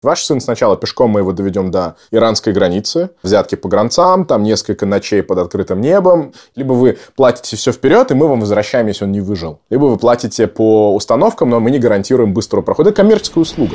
Ваш сын сначала пешком мы его доведем до иранской границы, взятки по гранцам, там несколько ночей под открытым небом. Либо вы платите все вперед, и мы вам возвращаем, если он не выжил. Либо вы платите по установкам, но мы не гарантируем быстрого прохода. Это коммерческая услуга.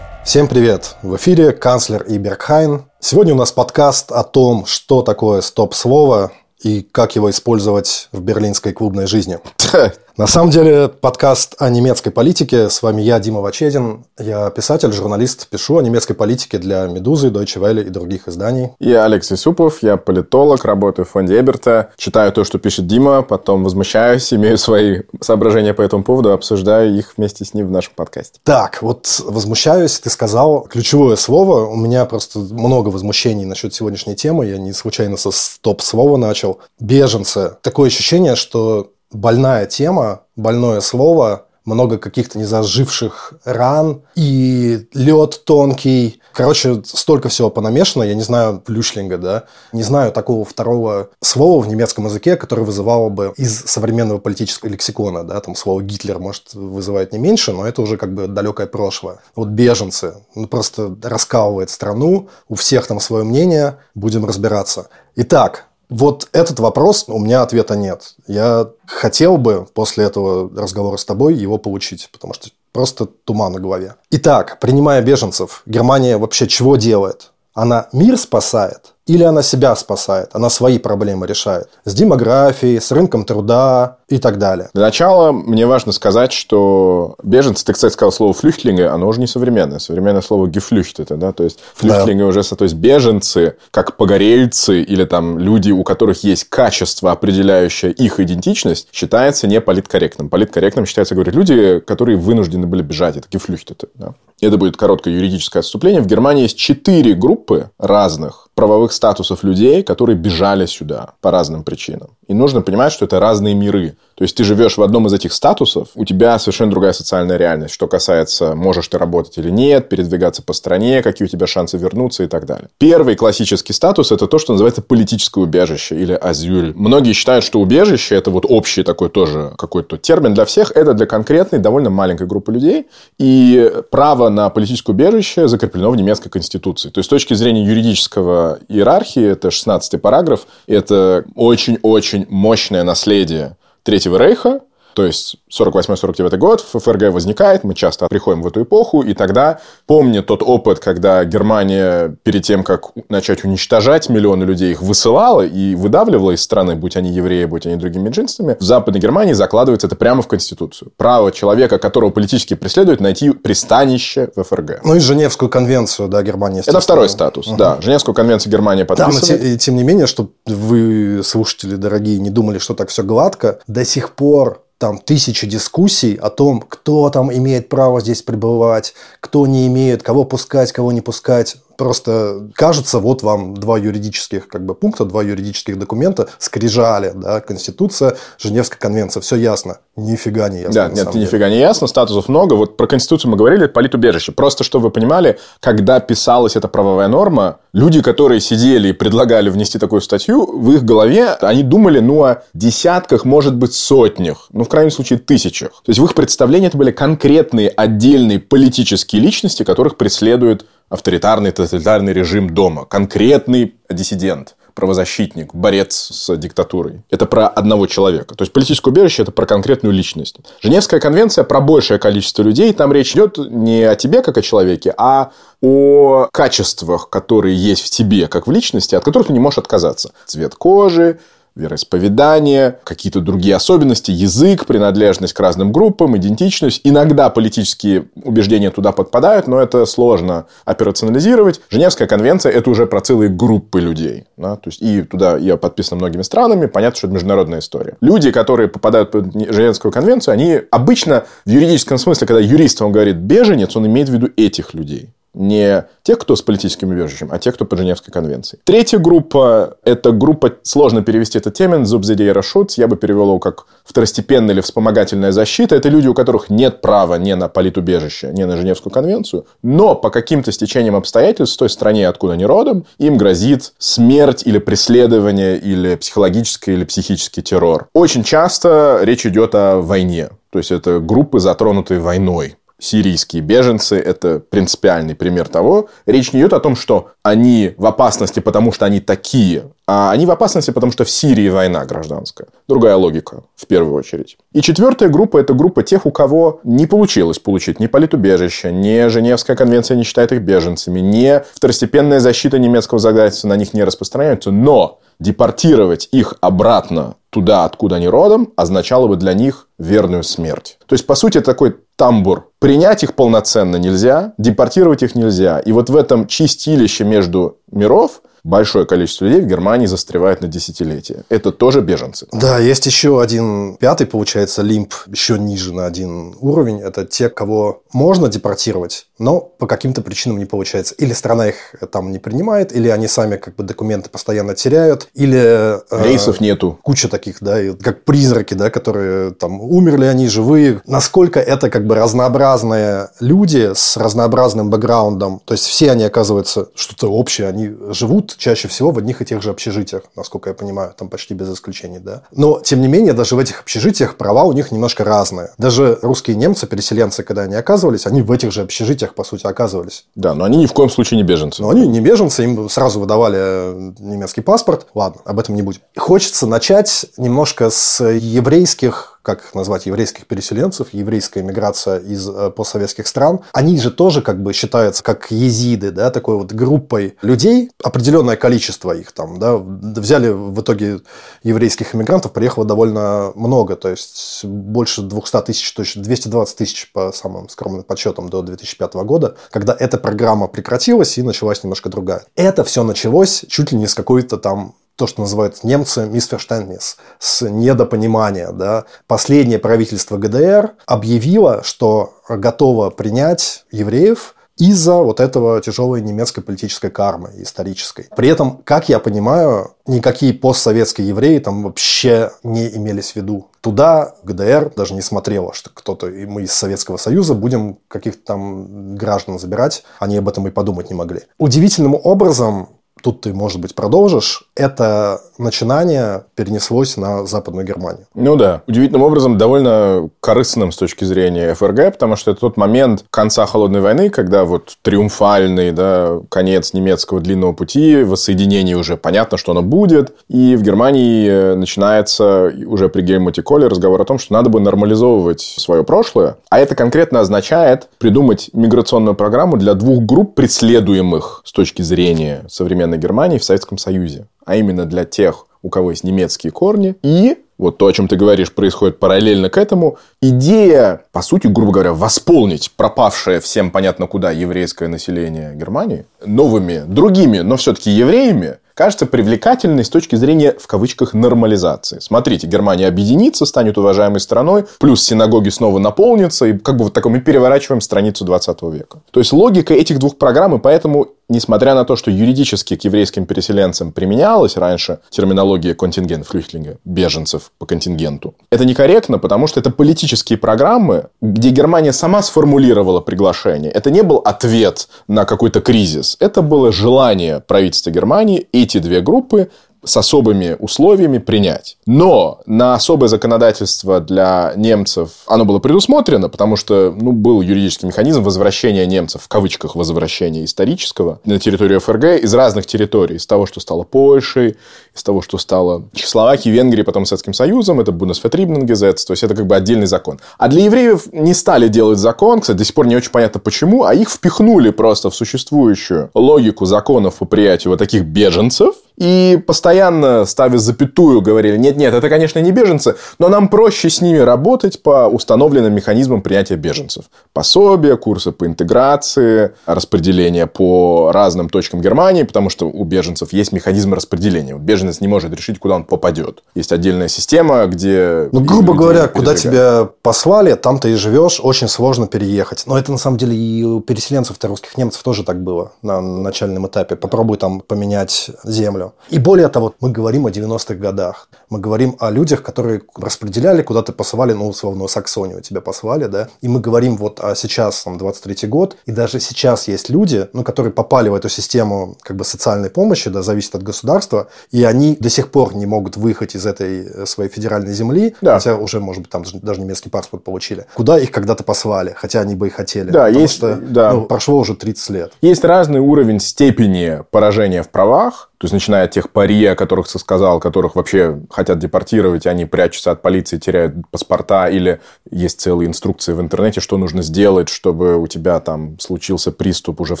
Всем привет! В эфире канцлер Иберхайн. Сегодня у нас подкаст о том, что такое стоп-слово и как его использовать в берлинской клубной жизни. На самом деле, подкаст о немецкой политике. С вами я, Дима Вачедин. Я писатель, журналист, пишу о немецкой политике для «Медузы», Deutsche Welle и других изданий. Я Алекс Исупов, я политолог, работаю в фонде Эберта. Читаю то, что пишет Дима, потом возмущаюсь, имею свои соображения по этому поводу, обсуждаю их вместе с ним в нашем подкасте. Так, вот возмущаюсь, ты сказал ключевое слово. У меня просто много возмущений насчет сегодняшней темы. Я не случайно со стоп-слова начал. Беженцы. Такое ощущение, что больная тема, больное слово, много каких-то незаживших ран и лед тонкий. Короче, столько всего понамешано. Я не знаю плюшлинга, да. Не знаю такого второго слова в немецком языке, которое вызывало бы из современного политического лексикона, да. Там слово Гитлер, может, вызывает не меньше, но это уже как бы далекое прошлое. Вот беженцы. Ну, просто раскалывает страну. У всех там свое мнение. Будем разбираться. Итак, вот этот вопрос у меня ответа нет. Я хотел бы после этого разговора с тобой его получить, потому что просто туман на голове. Итак, принимая беженцев, Германия вообще чего делает? Она мир спасает или она себя спасает, она свои проблемы решает. С демографией, с рынком труда и так далее. Для начала мне важно сказать, что беженцы, ты, кстати, сказал слово флюхтлинги, оно уже не современное. Современное слово гефлюхт это, да, то есть флюхтлинги да. уже, то есть беженцы, как погорельцы или там люди, у которых есть качество, определяющее их идентичность, считается не политкорректным. Политкорректным считается, говорят, люди, которые вынуждены были бежать. Это гефлюхт это, да. Это будет короткое юридическое отступление. В Германии есть четыре группы разных правовых статусов людей, которые бежали сюда по разным причинам. И нужно понимать, что это разные миры. То есть ты живешь в одном из этих статусов, у тебя совершенно другая социальная реальность, что касается, можешь ты работать или нет, передвигаться по стране, какие у тебя шансы вернуться и так далее. Первый классический статус – это то, что называется политическое убежище или азюль. Многие считают, что убежище – это вот общий такой тоже какой-то термин для всех. Это для конкретной, довольно маленькой группы людей. И право на политическое убежище закреплено в немецкой конституции. То есть, с точки зрения юридического иерархии, это 16-й параграф, это очень-очень мощное наследие Третьего Рейха, то есть 48-49 год, ФРГ возникает, мы часто приходим в эту эпоху, и тогда, помня тот опыт, когда Германия перед тем, как начать уничтожать миллионы людей, их высылала и выдавливала из страны, будь они евреи, будь они другими меньшинствами, в Западной Германии закладывается это прямо в Конституцию. Право человека, которого политически преследуют, найти пристанище в ФРГ. Ну и Женевскую конвенцию, да, Германия. Это второй статус, угу. да. Женевскую конвенцию Германия подписывает. Да, но тем, тем не менее, чтобы вы, слушатели дорогие, не думали, что так все гладко, до сих пор там тысячи дискуссий о том, кто там имеет право здесь пребывать, кто не имеет, кого пускать, кого не пускать. Просто кажется, вот вам два юридических как бы, пункта, два юридических документа, скрижали, да, Конституция, Женевская конвенция, все ясно. Нифига не ясно. Да, нет, нифига не ясно, статусов много. Вот про Конституцию мы говорили, политубежище. Просто, чтобы вы понимали, когда писалась эта правовая норма, люди, которые сидели и предлагали внести такую статью, в их голове они думали, ну, о десятках, может быть, сотнях, ну, в крайнем случае, тысячах. То есть, в их представлении это были конкретные отдельные политические личности, которых преследует авторитарный тоталитарный режим дома, конкретный диссидент правозащитник, борец с диктатурой. Это про одного человека. То есть, политическое убежище – это про конкретную личность. Женевская конвенция про большее количество людей. Там речь идет не о тебе, как о человеке, а о качествах, которые есть в тебе, как в личности, от которых ты не можешь отказаться. Цвет кожи, вероисповедание, какие-то другие особенности, язык, принадлежность к разным группам, идентичность. Иногда политические убеждения туда подпадают, но это сложно операционализировать. Женевская конвенция – это уже про целые группы людей. Да? То есть, и туда я подписан многими странами, понятно, что это международная история. Люди, которые попадают под Женевскую конвенцию, они обычно в юридическом смысле, когда юрист вам говорит «беженец», он имеет в виду этих людей. Не тех, кто с политическим убежищем, а тех, кто по Женевской конвенции. Третья группа – это группа, сложно перевести этот термин, зубзидей рашут, я бы перевел его как второстепенная или вспомогательная защита. Это люди, у которых нет права ни на политубежище, ни на Женевскую конвенцию, но по каким-то стечениям обстоятельств в той стране, откуда они родом, им грозит смерть или преследование, или психологический или психический террор. Очень часто речь идет о войне. То есть, это группы, затронутые войной сирийские беженцы – это принципиальный пример того. Речь не идет о том, что они в опасности, потому что они такие, а они в опасности, потому что в Сирии война гражданская. Другая логика, в первую очередь. И четвертая группа – это группа тех, у кого не получилось получить ни политубежище, ни Женевская конвенция не считает их беженцами, ни второстепенная защита немецкого законодательства на них не распространяется, но депортировать их обратно туда, откуда они родом, означало бы для них верную смерть. То есть, по сути, такой тамбур. Принять их полноценно нельзя, депортировать их нельзя. И вот в этом чистилище между миров большое количество людей в Германии застревает на десятилетия. Это тоже беженцы. Да, есть еще один пятый, получается, лимп, еще ниже на один уровень. Это те, кого можно депортировать, но по каким-то причинам не получается. Или страна их там не принимает, или они сами как бы документы постоянно теряют, или... Э, Рейсов нету. Куча таких, да, как призраки, да, которые там умерли, они живые. Насколько это как бы разнообразные люди с разнообразным бэкграундом, то есть все они оказываются что-то общее, они живут чаще всего в одних и тех же общежитиях, насколько я понимаю, там почти без исключений, да. Но, тем не менее, даже в этих общежитиях права у них немножко разные. Даже русские немцы, переселенцы, когда они оказывались, они в этих же общежитиях, по сути, оказывались. Да, но они ни в коем случае не беженцы. Но они не беженцы, им сразу выдавали немецкий паспорт. Ладно, об этом не будем. Хочется начать немножко с еврейских как их назвать, еврейских переселенцев, еврейская миграция из э, постсоветских стран, они же тоже как бы считаются как езиды, да, такой вот группой людей, определенное количество их там, да, взяли в итоге еврейских иммигрантов, приехало довольно много, то есть больше 200 тысяч, то есть 220 тысяч по самым скромным подсчетам до 2005 года, когда эта программа прекратилась и началась немножко другая. Это все началось чуть ли не с какой-то там то, что называют немцы мисферштенднис, с недопонимания. Да. Последнее правительство ГДР объявило, что готово принять евреев из-за вот этого тяжелой немецкой политической кармы исторической. При этом, как я понимаю, никакие постсоветские евреи там вообще не имелись в виду. Туда ГДР даже не смотрела, что кто-то, и мы из Советского Союза будем каких-то там граждан забирать. Они об этом и подумать не могли. Удивительным образом тут ты, может быть, продолжишь, это начинание перенеслось на Западную Германию. Ну да. Удивительным образом довольно корыстным с точки зрения ФРГ, потому что это тот момент конца Холодной войны, когда вот триумфальный да, конец немецкого длинного пути, воссоединение уже понятно, что оно будет, и в Германии э, начинается уже при Гельмуте Коле разговор о том, что надо бы нормализовывать свое прошлое, а это конкретно означает придумать миграционную программу для двух групп преследуемых с точки зрения современной современной Германии в Советском Союзе, а именно для тех, у кого есть немецкие корни, и вот то, о чем ты говоришь, происходит параллельно к этому. Идея, по сути, грубо говоря, восполнить пропавшее всем понятно куда еврейское население Германии новыми, другими, но все-таки евреями, кажется привлекательной с точки зрения, в кавычках, нормализации. Смотрите, Германия объединится, станет уважаемой страной, плюс синагоги снова наполнятся, и как бы вот таком мы переворачиваем страницу 20 века. То есть, логика этих двух программ, и поэтому несмотря на то, что юридически к еврейским переселенцам применялась раньше терминология контингент флюхтлинга, беженцев по контингенту, это некорректно, потому что это политические программы, где Германия сама сформулировала приглашение. Это не был ответ на какой-то кризис. Это было желание правительства Германии эти две группы с особыми условиями принять. Но на особое законодательство для немцев оно было предусмотрено, потому что ну, был юридический механизм возвращения немцев, в кавычках возвращения исторического, на территорию ФРГ из разных территорий. Из того, что стало Польшей, из того, что стало Чехословакией, Венгрией, потом Советским Союзом. Это Бундесфетрибненгезец, то есть это как бы отдельный закон. А для евреев не стали делать закон, кстати, до сих пор не очень понятно почему, а их впихнули просто в существующую логику законов по приятию вот таких беженцев – и постоянно, ставя запятую, говорили, нет-нет, это, конечно, не беженцы, но нам проще с ними работать по установленным механизмам принятия беженцев. Пособия, курсы по интеграции, распределение по разным точкам Германии, потому что у беженцев есть механизм распределения. Беженец не может решить, куда он попадет. Есть отдельная система, где... Ну, грубо говоря, куда тебя послали, там ты и живешь, очень сложно переехать. Но это, на самом деле, и у переселенцев-то русских немцев тоже так было на начальном этапе. Попробуй там поменять землю. И более того, мы говорим о 90-х годах. Мы говорим о людях, которые распределяли, куда-то посылали, ну, условно, Саксонию тебя послали, да. И мы говорим вот о сейчас, там, 23-й год, и даже сейчас есть люди, ну, которые попали в эту систему как бы социальной помощи, да, зависит от государства, и они до сих пор не могут выехать из этой э, своей федеральной земли, да. хотя уже, может быть, там даже немецкий паспорт получили. Куда их когда-то послали, хотя они бы и хотели. Да, есть, что да. Ну, прошло уже 30 лет. Есть разный уровень степени поражения в правах, то есть, начиная от тех пари, о которых ты сказал, которых вообще хотят депортировать, они прячутся от полиции, теряют паспорта, или есть целые инструкции в интернете, что нужно сделать, чтобы у тебя там случился приступ уже в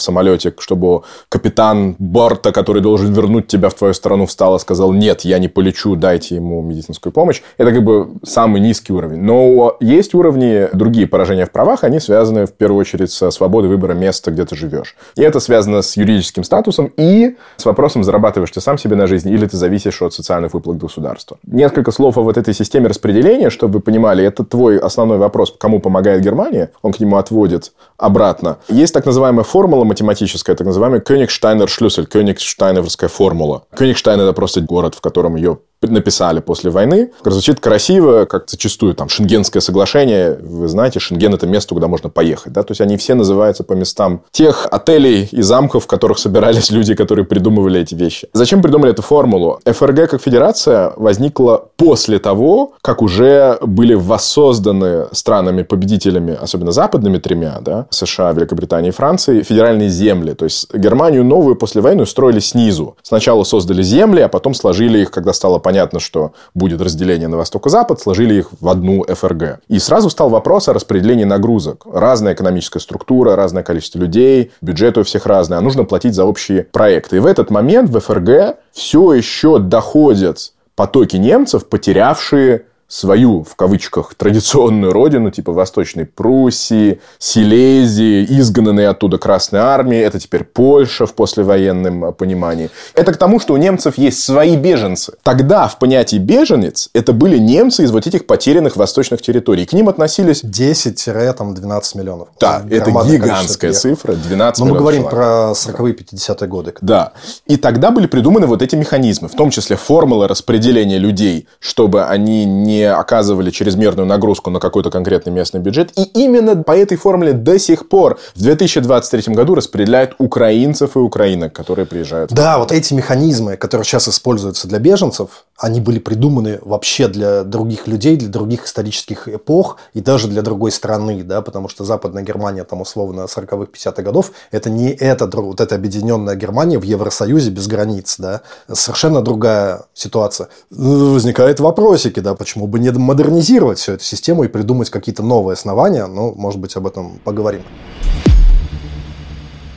самолете, чтобы капитан борта, который должен вернуть тебя в твою страну, встал и сказал, нет, я не полечу, дайте ему медицинскую помощь. Это как бы самый низкий уровень. Но есть уровни, другие поражения в правах, они связаны в первую очередь со свободой выбора места, где ты живешь. И это связано с юридическим статусом и с вопросом зарабатывания зарабатываешь ты сам себе на жизнь, или ты зависишь от социальных выплат государства. Несколько слов о вот этой системе распределения, чтобы вы понимали, это твой основной вопрос, кому помогает Германия, он к нему отводит обратно. Есть так называемая формула математическая, так называемая Кёнигштайнер-шлюссель, Кёнигштайнеровская формула. Кёнигштайн – это просто город, в котором ее написали после войны. Звучит красиво, как зачастую там Шенгенское соглашение. Вы знаете, Шенген – это место, куда можно поехать. Да? То есть, они все называются по местам тех отелей и замков, в которых собирались люди, которые придумывали эти вещи. Зачем придумали эту формулу? ФРГ как федерация возникла после того, как уже были воссозданы странами-победителями, особенно западными тремя, да, США, Великобритании и Франции, федеральные земли. То есть, Германию новую после войны строили снизу. Сначала создали земли, а потом сложили их, когда стало понятно, что будет разделение на восток и запад, сложили их в одну ФРГ. И сразу встал вопрос о распределении нагрузок. Разная экономическая структура, разное количество людей, бюджет у всех разный, а нужно платить за общие проекты. И в этот момент в ФРГ все еще доходят потоки немцев, потерявшие свою, в кавычках, традиционную родину, типа Восточной Пруссии, Силезии, изгнанные оттуда Красной Армии. Это теперь Польша в послевоенном понимании. Это к тому, что у немцев есть свои беженцы. Тогда в понятии беженец это были немцы из вот этих потерянных восточных территорий. К ним относились... 10-12 миллионов. Да, это гигантская цифра. 12 Но мы говорим человек. про 40-е, 50-е годы. Да. И тогда были придуманы вот эти механизмы, в том числе формулы распределения людей, чтобы они не оказывали чрезмерную нагрузку на какой-то конкретный местный бюджет. И именно по этой формуле до сих пор в 2023 году распределяют украинцев и украинок, которые приезжают. Да, вот эти механизмы, которые сейчас используются для беженцев, они были придуманы вообще для других людей, для других исторических эпох и даже для другой страны, да, потому что Западная Германия, там, условно, 40-х, 50-х годов, это не это, вот эта объединенная Германия в Евросоюзе без границ, да, совершенно другая ситуация. Возникают вопросики, да, почему бы не модернизировать всю эту систему и придумать какие-то новые основания, ну, может быть, об этом поговорим.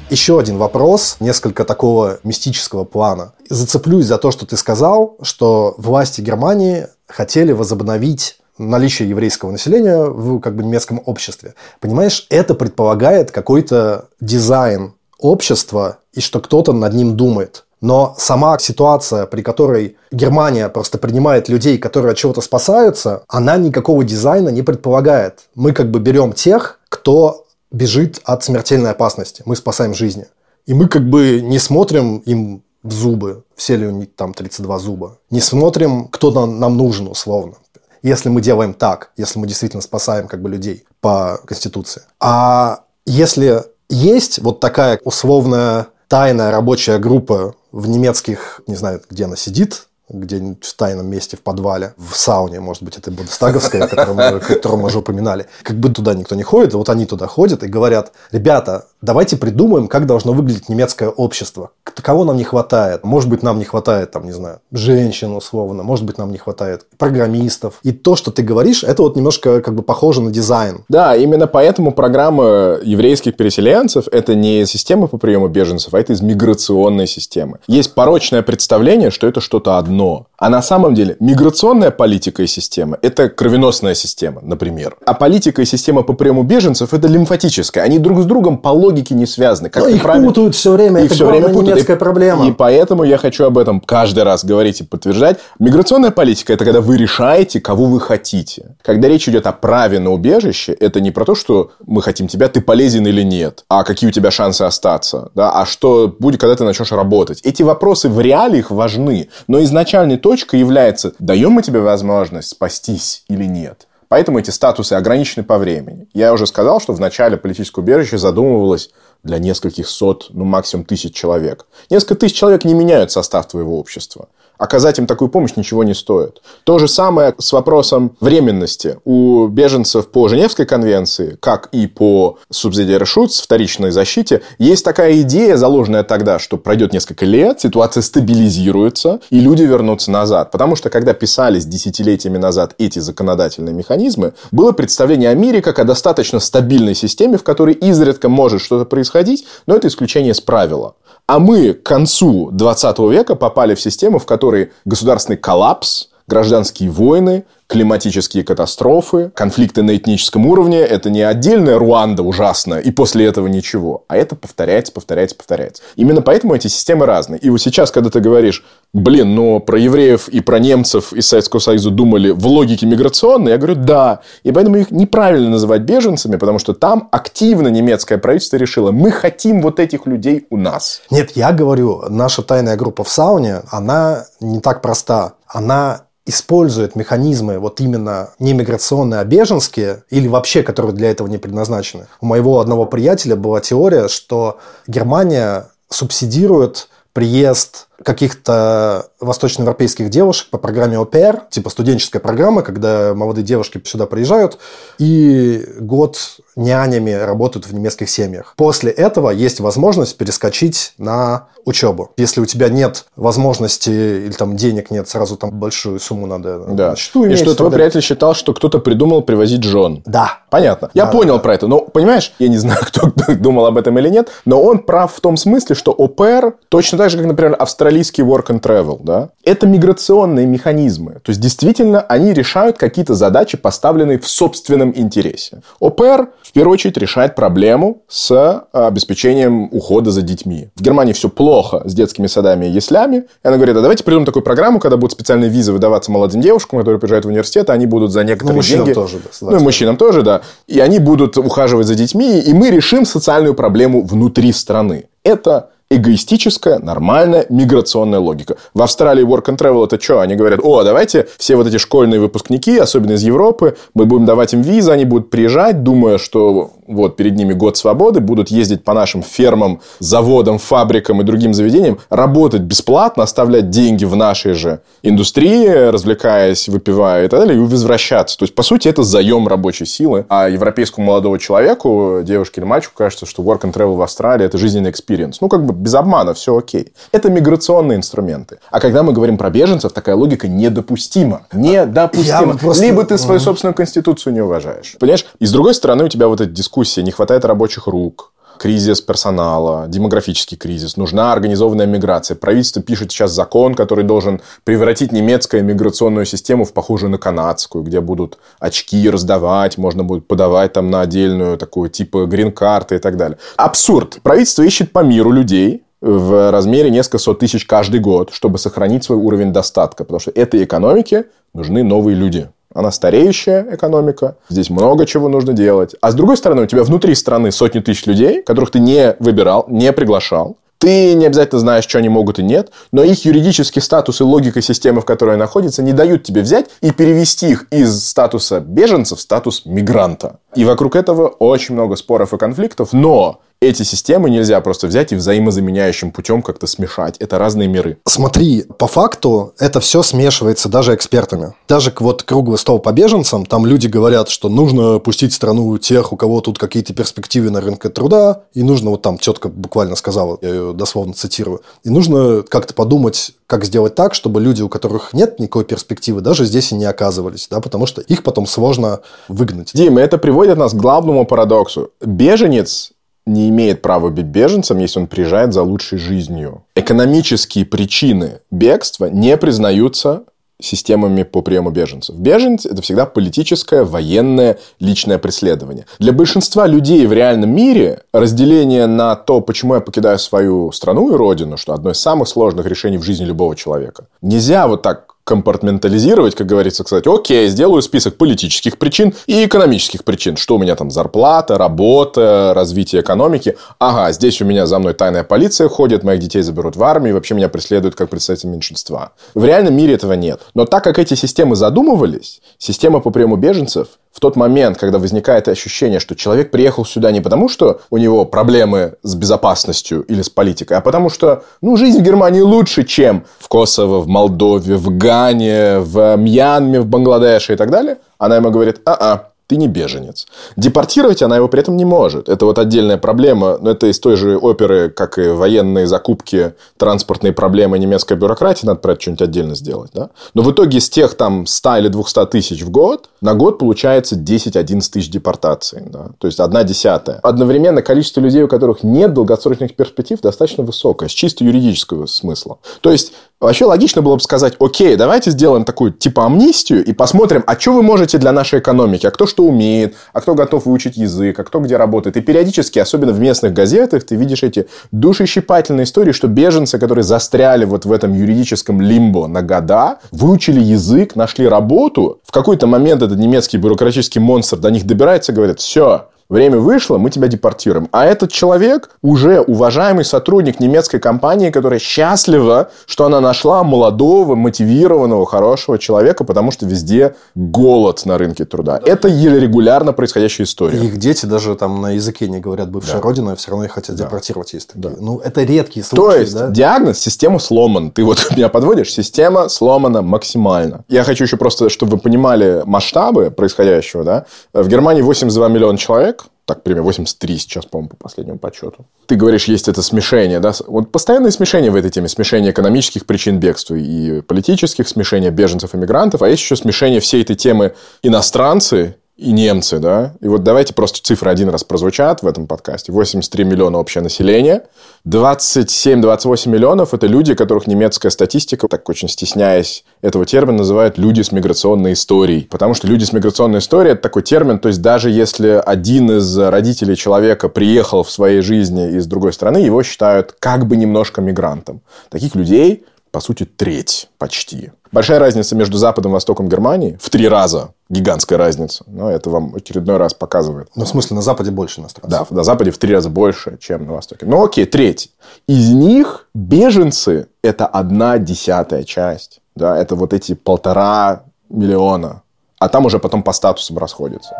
Еще один вопрос, несколько такого мистического плана. Зацеплюсь за то, что ты сказал, что власти Германии хотели возобновить наличие еврейского населения в как бы немецком обществе. Понимаешь, это предполагает какой-то дизайн общества и что кто-то над ним думает. Но сама ситуация, при которой Германия просто принимает людей, которые от чего-то спасаются, она никакого дизайна не предполагает. Мы как бы берем тех, кто бежит от смертельной опасности. Мы спасаем жизни. И мы как бы не смотрим им в зубы, все ли у них там 32 зуба. Не смотрим, кто нам, нам нужен условно. Если мы делаем так, если мы действительно спасаем как бы людей по Конституции. А если есть вот такая условная тайная рабочая группа в немецких, не знаю, где она сидит, где-нибудь в тайном месте в подвале, в сауне, может быть, это Бундестаговская, которую которую мы уже упоминали. Как бы туда никто не ходит, вот они туда ходят и говорят, ребята, давайте придумаем, как должно выглядеть немецкое общество. Кого нам не хватает? Может быть, нам не хватает, там, не знаю, женщин условно, может быть, нам не хватает программистов. И то, что ты говоришь, это вот немножко как бы похоже на дизайн. Да, именно поэтому программа еврейских переселенцев – это не система по приему беженцев, а это из миграционной системы. Есть порочное представление, что это что-то одно. А на самом деле миграционная политика и система – это кровеносная система, например. А политика и система по приему беженцев – это лимфатическая. Они друг с другом по логике не связаны. Как Но их правильно... путают все время. Их это все время путают. немецкая проблема. И поэтому я хочу об этом каждый раз говорить и подтверждать. Миграционная политика – это когда вы решаете, кого вы хотите. Когда речь идет о праве на убежище, это не про то, что мы хотим тебя, ты полезен или нет, а какие у тебя шансы остаться, да, а что будет, когда ты начнешь работать. Эти вопросы в реалиях важны, но изначальной точкой является, даем мы тебе возможность спастись или нет. Поэтому эти статусы ограничены по времени. Я уже сказал, что в начале политического убежища задумывалось для нескольких сот, ну максимум тысяч человек. Несколько тысяч человек не меняют состав твоего общества оказать им такую помощь ничего не стоит. То же самое с вопросом временности. У беженцев по Женевской конвенции, как и по субсидии Шутс, вторичной защите, есть такая идея, заложенная тогда, что пройдет несколько лет, ситуация стабилизируется, и люди вернутся назад. Потому что, когда писались десятилетиями назад эти законодательные механизмы, было представление о мире как о достаточно стабильной системе, в которой изредка может что-то происходить, но это исключение из правила. А мы к концу 20 века попали в систему, в которой государственный коллапс, гражданские войны, климатические катастрофы, конфликты на этническом уровне – это не отдельная Руанда ужасная, и после этого ничего, а это повторяется, повторяется, повторяется. Именно поэтому эти системы разные. И вот сейчас, когда ты говоришь, блин, но про евреев и про немцев из Советского Союза думали в логике миграционной, я говорю, да. И поэтому их неправильно называть беженцами, потому что там активно немецкое правительство решило, мы хотим вот этих людей у нас. Нет, я говорю, наша тайная группа в сауне, она не так проста. Она использует механизмы вот именно не миграционные, а беженские, или вообще, которые для этого не предназначены. У моего одного приятеля была теория, что Германия субсидирует приезд каких-то восточноевропейских девушек по программе ОПР, типа студенческая программа, когда молодые девушки сюда приезжают и год нянями работают в немецких семьях. После этого есть возможность перескочить на учебу. Если у тебя нет возможности или там денег нет, сразу там большую сумму надо да. на счету иметь. И что твой приятель считал, что кто-то придумал привозить жен. Да. Понятно. Я да, понял да, про это. Но, понимаешь, я не знаю, кто думал об этом или нет, но он прав в том смысле, что ОПР точно так же, как, например, австралийский work and travel, да, это миграционные механизмы. То есть, действительно, они решают какие-то задачи, поставленные в собственном интересе. ОПР, в первую очередь, решает проблему с а, обеспечением ухода за детьми. В Германии все плохо с детскими садами и яслями. И она говорит, а давайте придумаем такую программу, когда будут специальные визы выдаваться молодым девушкам, которые приезжают в университет, они будут за некоторые ну, мужчинам деньги... тоже, да. Ну, и мужчинам тоже, да. И они будут ухаживать за детьми, и мы решим социальную проблему внутри страны. Это эгоистическая, нормальная миграционная логика. В Австралии work and travel это что? Они говорят, о, давайте все вот эти школьные выпускники, особенно из Европы, мы будем давать им визы, они будут приезжать, думая, что вот перед ними год свободы, будут ездить по нашим фермам, заводам, фабрикам и другим заведениям, работать бесплатно, оставлять деньги в нашей же индустрии, развлекаясь, выпивая и так далее, и возвращаться. То есть, по сути, это заем рабочей силы. А европейскому молодому человеку, девушке или мальчику, кажется, что work and travel в Австралии – это жизненный experience. Ну, как бы без обмана, все окей. Это миграционные инструменты. А когда мы говорим про беженцев, такая логика недопустима. Недопустима. Просто... Либо ты свою собственную конституцию не уважаешь. Понимаешь? И с другой стороны, у тебя вот эта дискуссия, не хватает рабочих рук, кризис персонала, демографический кризис, нужна организованная миграция. Правительство пишет сейчас закон, который должен превратить немецкую миграционную систему в похожую на канадскую, где будут очки раздавать, можно будет подавать там на отдельную такую типа грин-карты и так далее. Абсурд. Правительство ищет по миру людей, в размере несколько сот тысяч каждый год, чтобы сохранить свой уровень достатка. Потому что этой экономике нужны новые люди. Она стареющая экономика, здесь много чего нужно делать. А с другой стороны, у тебя внутри страны сотни тысяч людей, которых ты не выбирал, не приглашал. Ты не обязательно знаешь, что они могут и нет, но их юридический статус и логика системы, в которой они находятся, не дают тебе взять и перевести их из статуса беженца в статус мигранта. И вокруг этого очень много споров и конфликтов, но эти системы нельзя просто взять и взаимозаменяющим путем как-то смешать. Это разные миры. Смотри, по факту это все смешивается даже экспертами. Даже вот круглый стол по беженцам, там люди говорят, что нужно пустить страну тех, у кого тут какие-то перспективы на рынке труда, и нужно, вот там тетка буквально сказала, я ее дословно цитирую, и нужно как-то подумать, как сделать так, чтобы люди, у которых нет никакой перспективы, даже здесь и не оказывались, да, потому что их потом сложно выгнать. Дима, это приводит нас к главному парадоксу. Беженец не имеет права быть беженцем, если он приезжает за лучшей жизнью. Экономические причины бегства не признаются системами по приему беженцев. Беженцы – это всегда политическое, военное, личное преследование. Для большинства людей в реальном мире разделение на то, почему я покидаю свою страну и родину, что одно из самых сложных решений в жизни любого человека. Нельзя вот так компартментализировать, как говорится, сказать, окей, сделаю список политических причин и экономических причин. Что у меня там зарплата, работа, развитие экономики. Ага, здесь у меня за мной тайная полиция ходит, моих детей заберут в армию, вообще меня преследуют как представитель меньшинства. В реальном мире этого нет. Но так как эти системы задумывались, система по приему беженцев – в тот момент, когда возникает ощущение, что человек приехал сюда не потому, что у него проблемы с безопасностью или с политикой, а потому что ну, жизнь в Германии лучше, чем в Косово, в Молдове, в Гане, в Мьянме, в Бангладеше и так далее, она ему говорит, а-а, ты не беженец. Депортировать она его при этом не может. Это вот отдельная проблема. Но это из той же оперы, как и военные закупки, транспортные проблемы, немецкая бюрократия. Надо про это что-нибудь отдельно сделать. Да? Но в итоге из тех там 100 или 200 тысяч в год, на год получается 10-11 тысяч депортаций. Да? То есть, одна десятая. Одновременно количество людей, у которых нет долгосрочных перспектив, достаточно высокое, с чисто юридического смысла. То есть, Вообще логично было бы сказать, окей, давайте сделаем такую типа амнистию и посмотрим, а что вы можете для нашей экономики, а кто что умеет, а кто готов выучить язык, а кто где работает. И периодически, особенно в местных газетах, ты видишь эти душещипательные истории, что беженцы, которые застряли вот в этом юридическом лимбо на года, выучили язык, нашли работу. В какой-то момент этот немецкий бюрократический монстр до них добирается и говорит, все, Время вышло, мы тебя депортируем. А этот человек уже уважаемый сотрудник немецкой компании, которая счастлива, что она нашла молодого, мотивированного, хорошего человека, потому что везде голод на рынке труда. Это регулярно происходящая история. их дети даже там на языке не говорят бывшая да. родина, и все равно их хотят да. депортировать. Есть такие. Да. Ну, это редкие случаи. То есть, да? диагноз, система сломан. Ты вот меня подводишь, система сломана максимально. Я хочу еще просто, чтобы вы понимали масштабы происходящего. Да? В Германии 82 миллиона человек, так, примерно 83 сейчас, по-моему, по последнему подсчету. Ты говоришь, есть это смешение, да? Вот постоянное смешение в этой теме. Смешение экономических причин бегства и политических, смешение беженцев и мигрантов. А есть еще смешение всей этой темы иностранцы и немцы, да. И вот давайте просто цифры один раз прозвучат в этом подкасте. 83 миллиона общее население. 27-28 миллионов – это люди, которых немецкая статистика, так очень стесняясь этого термина, называют люди с миграционной историей. Потому что люди с миграционной историей – это такой термин, то есть даже если один из родителей человека приехал в своей жизни из другой страны, его считают как бы немножко мигрантом. Таких людей по сути, треть почти. Большая разница между Западом и Востоком Германии в три раза. Гигантская разница. Но это вам очередной раз показывает. Ну, в смысле, на Западе больше иностранцев. Да, на Западе в три раза больше, чем на Востоке. Ну, окей, треть. Из них беженцы – это одна десятая часть. Да, это вот эти полтора миллиона. А там уже потом по статусам расходятся.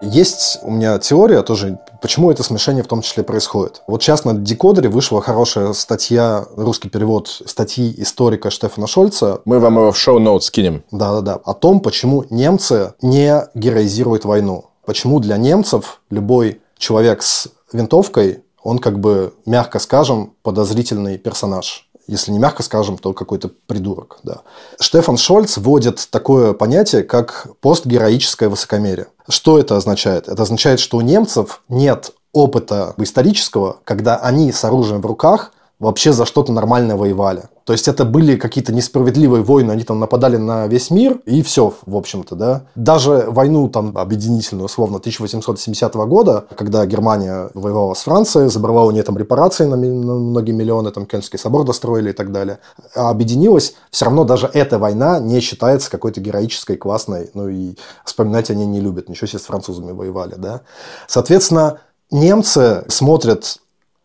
Есть у меня теория тоже, почему это смешение в том числе происходит. Вот сейчас на Декодере вышла хорошая статья, русский перевод статьи историка Штефана Шольца. Мы вам его в шоу-ноут скинем. Да-да-да. О том, почему немцы не героизируют войну. Почему для немцев любой человек с винтовкой, он как бы, мягко скажем, подозрительный персонаж если не мягко скажем, то какой-то придурок. Да. Штефан Шольц вводит такое понятие, как постгероическое высокомерие. Что это означает? Это означает, что у немцев нет опыта исторического, когда они с оружием в руках вообще за что-то нормальное воевали. То есть это были какие-то несправедливые войны, они там нападали на весь мир, и все, в общем-то, да. Даже войну там объединительную, условно, 1870 года, когда Германия воевала с Францией, забрала у нее там репарации на, на многие миллионы, там Кельнский собор достроили и так далее, а объединилась, все равно даже эта война не считается какой-то героической, классной, ну и вспоминать они не любят, ничего себе с французами воевали, да. Соответственно, немцы смотрят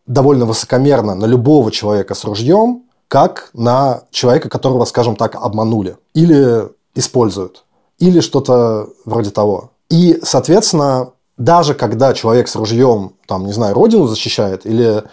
довольно высокомерно на любого человека с ружьем, как на человека, которого, скажем так, обманули или используют. или что-то вроде того. И, соответственно, даже когда человек с ружьем, там, не знаю, родину защищает или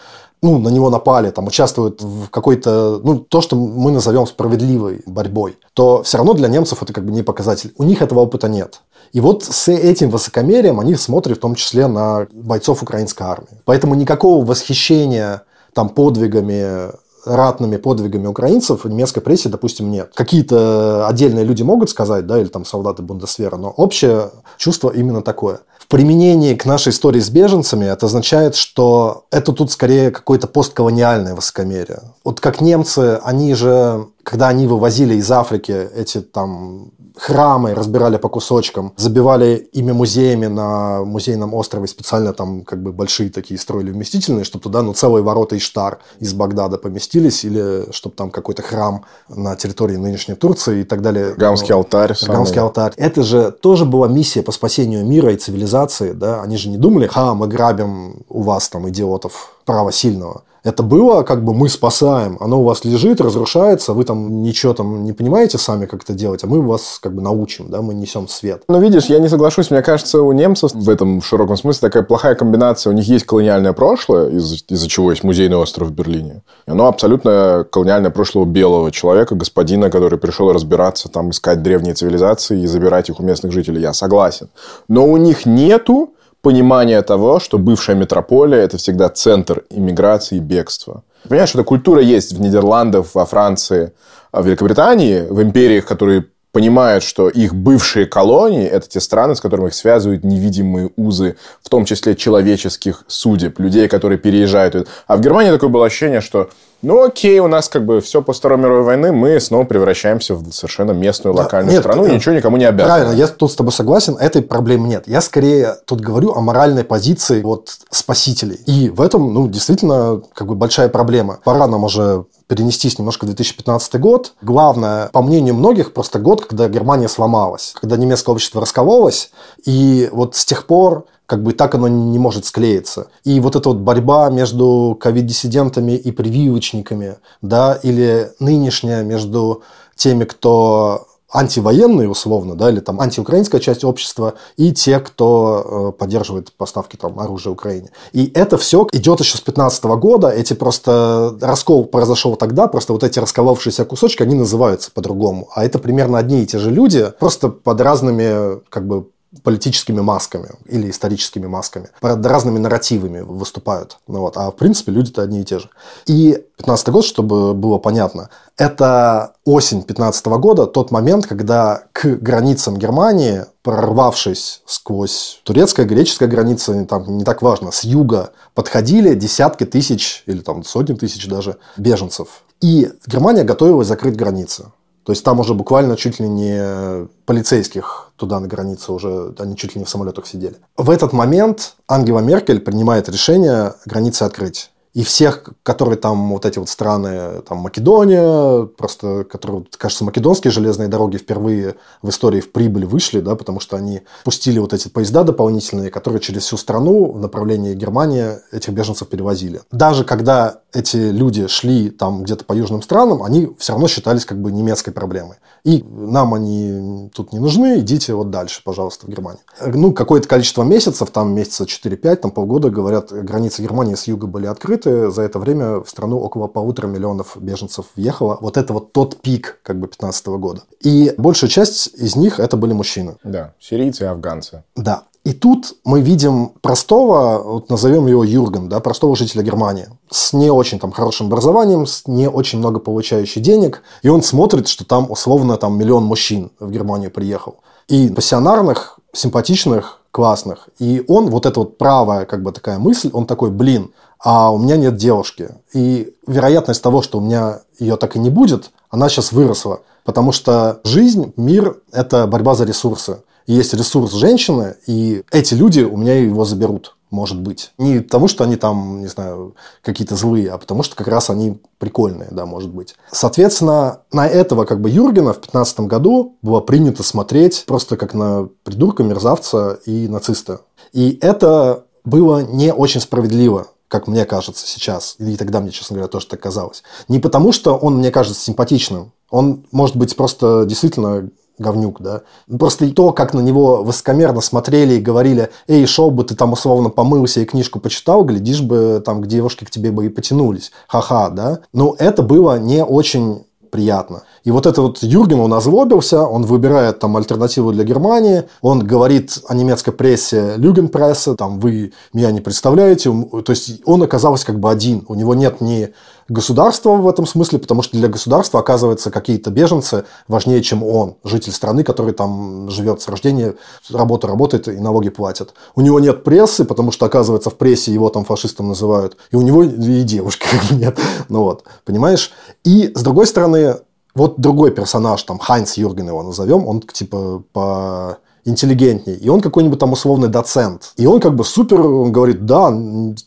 ну, на него напали, там, участвуют в какой-то, ну, то, что мы назовем справедливой борьбой, то все равно для немцев это как бы не показатель. У них этого опыта нет. И вот с этим высокомерием они смотрят в том числе на бойцов украинской армии. Поэтому никакого восхищения там подвигами ратными подвигами украинцев в немецкой прессе, допустим, нет. Какие-то отдельные люди могут сказать, да, или там солдаты Бундесвера, но общее чувство именно такое. В применении к нашей истории с беженцами это означает, что это тут скорее какое-то постколониальное высокомерие. Вот как немцы, они же, когда они вывозили из Африки эти там храмы разбирали по кусочкам, забивали ими музеями на музейном острове, специально там как бы большие такие строили вместительные, чтобы туда ну, целые ворота Иштар из Багдада поместились, или чтобы там какой-то храм на территории нынешней Турции и так далее. Гамский алтарь. Гамский алтарь. Это же тоже была миссия по спасению мира и цивилизации, да? Они же не думали, ха, мы грабим у вас там идиотов права сильного. Это было, как бы мы спасаем, оно у вас лежит, разрушается, вы там ничего там не понимаете сами, как это делать, а мы вас как бы научим, да, мы несем свет. Ну, видишь, я не соглашусь, мне кажется, у немцев в этом широком смысле такая плохая комбинация. У них есть колониальное прошлое, из- из-за чего есть музейный остров в Берлине. И оно абсолютно колониальное прошлое белого человека, господина, который пришел разбираться, там, искать древние цивилизации и забирать их у местных жителей. Я согласен. Но у них нету понимание того, что бывшая метрополия – это всегда центр иммиграции и бегства. Понимаешь, эта культура есть в Нидерландах, во Франции, в Великобритании, в империях, которые понимают, что их бывшие колонии – это те страны, с которыми их связывают невидимые узы, в том числе человеческих судеб, людей, которые переезжают. А в Германии такое было ощущение, что ну окей, у нас как бы все после Второй мировой войны, мы снова превращаемся в совершенно местную локальную нет, страну, э, ничего никому не обязаны. Правильно, я тут с тобой согласен, этой проблемы нет. Я скорее тут говорю о моральной позиции вот спасителей. И в этом, ну, действительно, как бы большая проблема. Пора нам уже перенестись немножко в 2015 год. Главное, по мнению многих, просто год, когда Германия сломалась, когда немецкое общество раскололось, и вот с тех пор как бы так оно не может склеиться. И вот эта вот борьба между ковид-диссидентами и прививочниками, да, или нынешняя между теми, кто антивоенные, условно, да, или там антиукраинская часть общества, и те, кто э, поддерживает поставки там, оружия Украине. И это все идет еще с 15 года, эти просто... Раскол произошел тогда, просто вот эти расколовшиеся кусочки, они называются по-другому. А это примерно одни и те же люди, просто под разными как бы политическими масками или историческими масками, под разными нарративами выступают. Ну, вот. А в принципе люди-то одни и те же. И 15 год, чтобы было понятно, это осень 15 года, тот момент, когда к границам Германии, прорвавшись сквозь турецкая, греческая граница, там не так важно, с юга подходили десятки тысяч или там сотни тысяч даже беженцев. И Германия готовилась закрыть границы. То есть там уже буквально чуть ли не полицейских туда на границе уже, они чуть ли не в самолетах сидели. В этот момент Ангела Меркель принимает решение границы открыть. И всех, которые там, вот эти вот страны, там Македония, просто, которые, кажется, македонские железные дороги впервые в истории в прибыль вышли, да, потому что они пустили вот эти поезда дополнительные, которые через всю страну в направлении Германии этих беженцев перевозили. Даже когда эти люди шли там где-то по южным странам, они все равно считались как бы немецкой проблемой. И нам они тут не нужны, идите вот дальше, пожалуйста, в Германию. Ну, какое-то количество месяцев, там месяца 4-5, там полгода, говорят, границы Германии с юга были открыты. За это время в страну около полутора миллионов беженцев въехало. Вот это вот тот пик как бы 15 года. И большая часть из них это были мужчины. Да, сирийцы и афганцы. Да. И тут мы видим простого, вот назовем его Юрген, да, простого жителя Германии, с не очень там хорошим образованием, с не очень много получающий денег, и он смотрит, что там условно там миллион мужчин в Германию приехал. И пассионарных, симпатичных, классных. И он, вот эта вот правая как бы такая мысль, он такой, блин, а у меня нет девушки. И вероятность того, что у меня ее так и не будет, она сейчас выросла. Потому что жизнь, мир – это борьба за ресурсы есть ресурс женщины, и эти люди у меня его заберут, может быть. Не потому, что они там, не знаю, какие-то злые, а потому, что как раз они прикольные, да, может быть. Соответственно, на этого как бы Юргена в 15 году было принято смотреть просто как на придурка, мерзавца и нациста. И это было не очень справедливо как мне кажется сейчас, и тогда мне, честно говоря, тоже так казалось. Не потому, что он мне кажется симпатичным, он, может быть, просто действительно говнюк, да. Просто то, как на него высокомерно смотрели и говорили, эй, шоу бы ты там условно помылся и книжку почитал, глядишь бы там к девушке к тебе бы и потянулись. Ха-ха, да. Но это было не очень приятно. И вот это вот Юрген, он озлобился, он выбирает там альтернативу для Германии, он говорит о немецкой прессе Люгенпрессе, там вы меня не представляете, то есть он оказался как бы один, у него нет ни государства в этом смысле, потому что для государства, оказывается, какие-то беженцы важнее, чем он, житель страны, который там живет с рождения, работа работает и налоги платят. У него нет прессы, потому что, оказывается, в прессе его там фашистом называют, и у него и девушки как бы нет. Ну вот, понимаешь? И, с другой стороны, вот другой персонаж, там, Хайнц Юрген его назовем, он типа по интеллигентней, и он какой-нибудь там условный доцент. И он как бы супер, он говорит, да,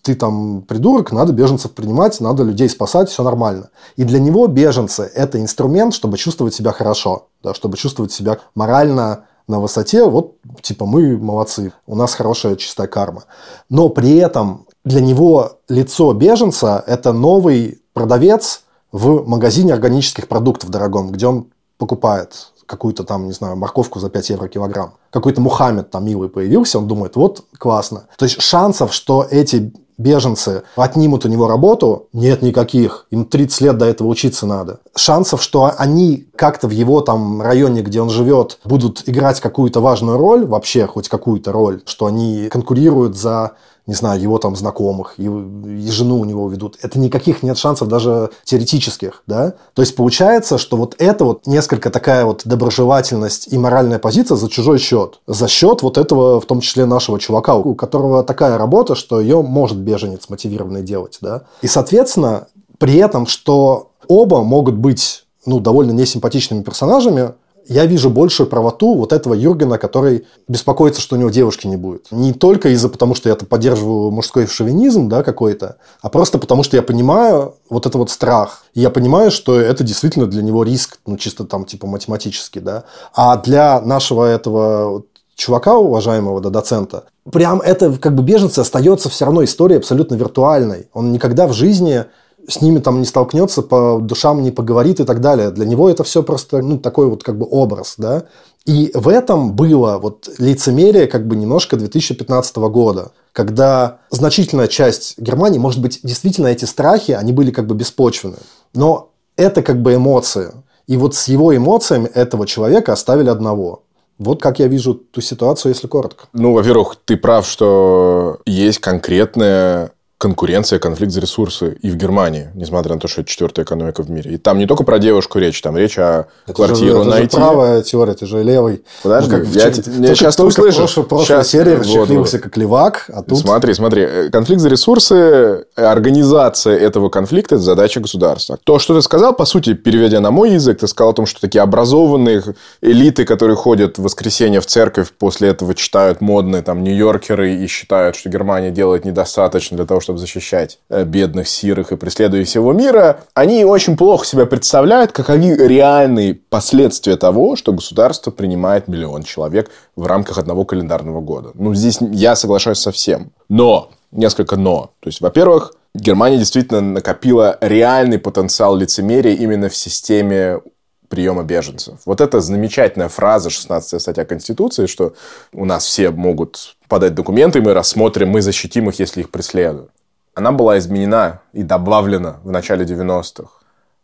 ты там придурок, надо беженцев принимать, надо людей спасать, все нормально. И для него беженцы – это инструмент, чтобы чувствовать себя хорошо, да, чтобы чувствовать себя морально на высоте, вот типа мы молодцы, у нас хорошая чистая карма. Но при этом для него лицо беженца – это новый продавец в магазине органических продуктов дорогом, где он покупает какую-то там, не знаю, морковку за 5 евро килограмм. Какой-то Мухаммед там милый появился, он думает, вот классно. То есть шансов, что эти беженцы отнимут у него работу, нет никаких. Им 30 лет до этого учиться надо. Шансов, что они как-то в его там районе, где он живет, будут играть какую-то важную роль, вообще хоть какую-то роль, что они конкурируют за не знаю, его там знакомых, и, и жену у него ведут. Это никаких нет шансов даже теоретических, да? То есть получается, что вот это вот несколько такая вот доброжелательность и моральная позиция за чужой счет. За счет вот этого, в том числе нашего чувака, у которого такая работа, что ее может беженец мотивированный делать, да? И, соответственно, при этом, что оба могут быть ну, довольно несимпатичными персонажами, я вижу большую правоту вот этого Юргена, который беспокоится, что у него девушки не будет. Не только из-за потому, что я это поддерживаю мужской шовинизм да, какой-то, а просто потому, что я понимаю вот это вот страх. И я понимаю, что это действительно для него риск, ну, чисто там типа математический, да. А для нашего этого чувака, уважаемого да, доцента, прям это как бы беженцы остается все равно историей абсолютно виртуальной. Он никогда в жизни с ними там не столкнется, по душам не поговорит и так далее. Для него это все просто ну, такой вот как бы образ, да. И в этом было вот лицемерие как бы немножко 2015 года, когда значительная часть Германии, может быть, действительно эти страхи, они были как бы беспочвены. Но это как бы эмоции. И вот с его эмоциями этого человека оставили одного. Вот как я вижу ту ситуацию, если коротко. Ну, во-первых, ты прав, что есть конкретная конкуренция, конфликт за ресурсы и в Германии, несмотря на то, что это четвертая экономика в мире. И там не только про девушку речь, там речь о это квартиру же, это найти. Же правая теория, ты же левый. Подожди, ну, как я, в, я сейчас только услышишь. Прошлой, прошлой сейчас, серии расчехлился вот, как левак, а тут... Смотри, смотри. Конфликт за ресурсы, организация этого конфликта – это задача государства. То, что ты сказал, по сути, переведя на мой язык, ты сказал о том, что такие образованные элиты, которые ходят в воскресенье в церковь, после этого читают модные там нью-йоркеры и считают, что Германия делает недостаточно для того, чтобы защищать э, бедных, сирых и преследуя всего мира, они очень плохо себя представляют, каковы реальные последствия того, что государство принимает миллион человек в рамках одного календарного года. Ну, здесь я соглашаюсь со всем. Но, несколько но. То есть, во-первых, Германия действительно накопила реальный потенциал лицемерия именно в системе приема беженцев. Вот это замечательная фраза 16 статья Конституции, что у нас все могут подать документы, мы рассмотрим, мы защитим их, если их преследуют. Она была изменена и добавлена в начале 90-х.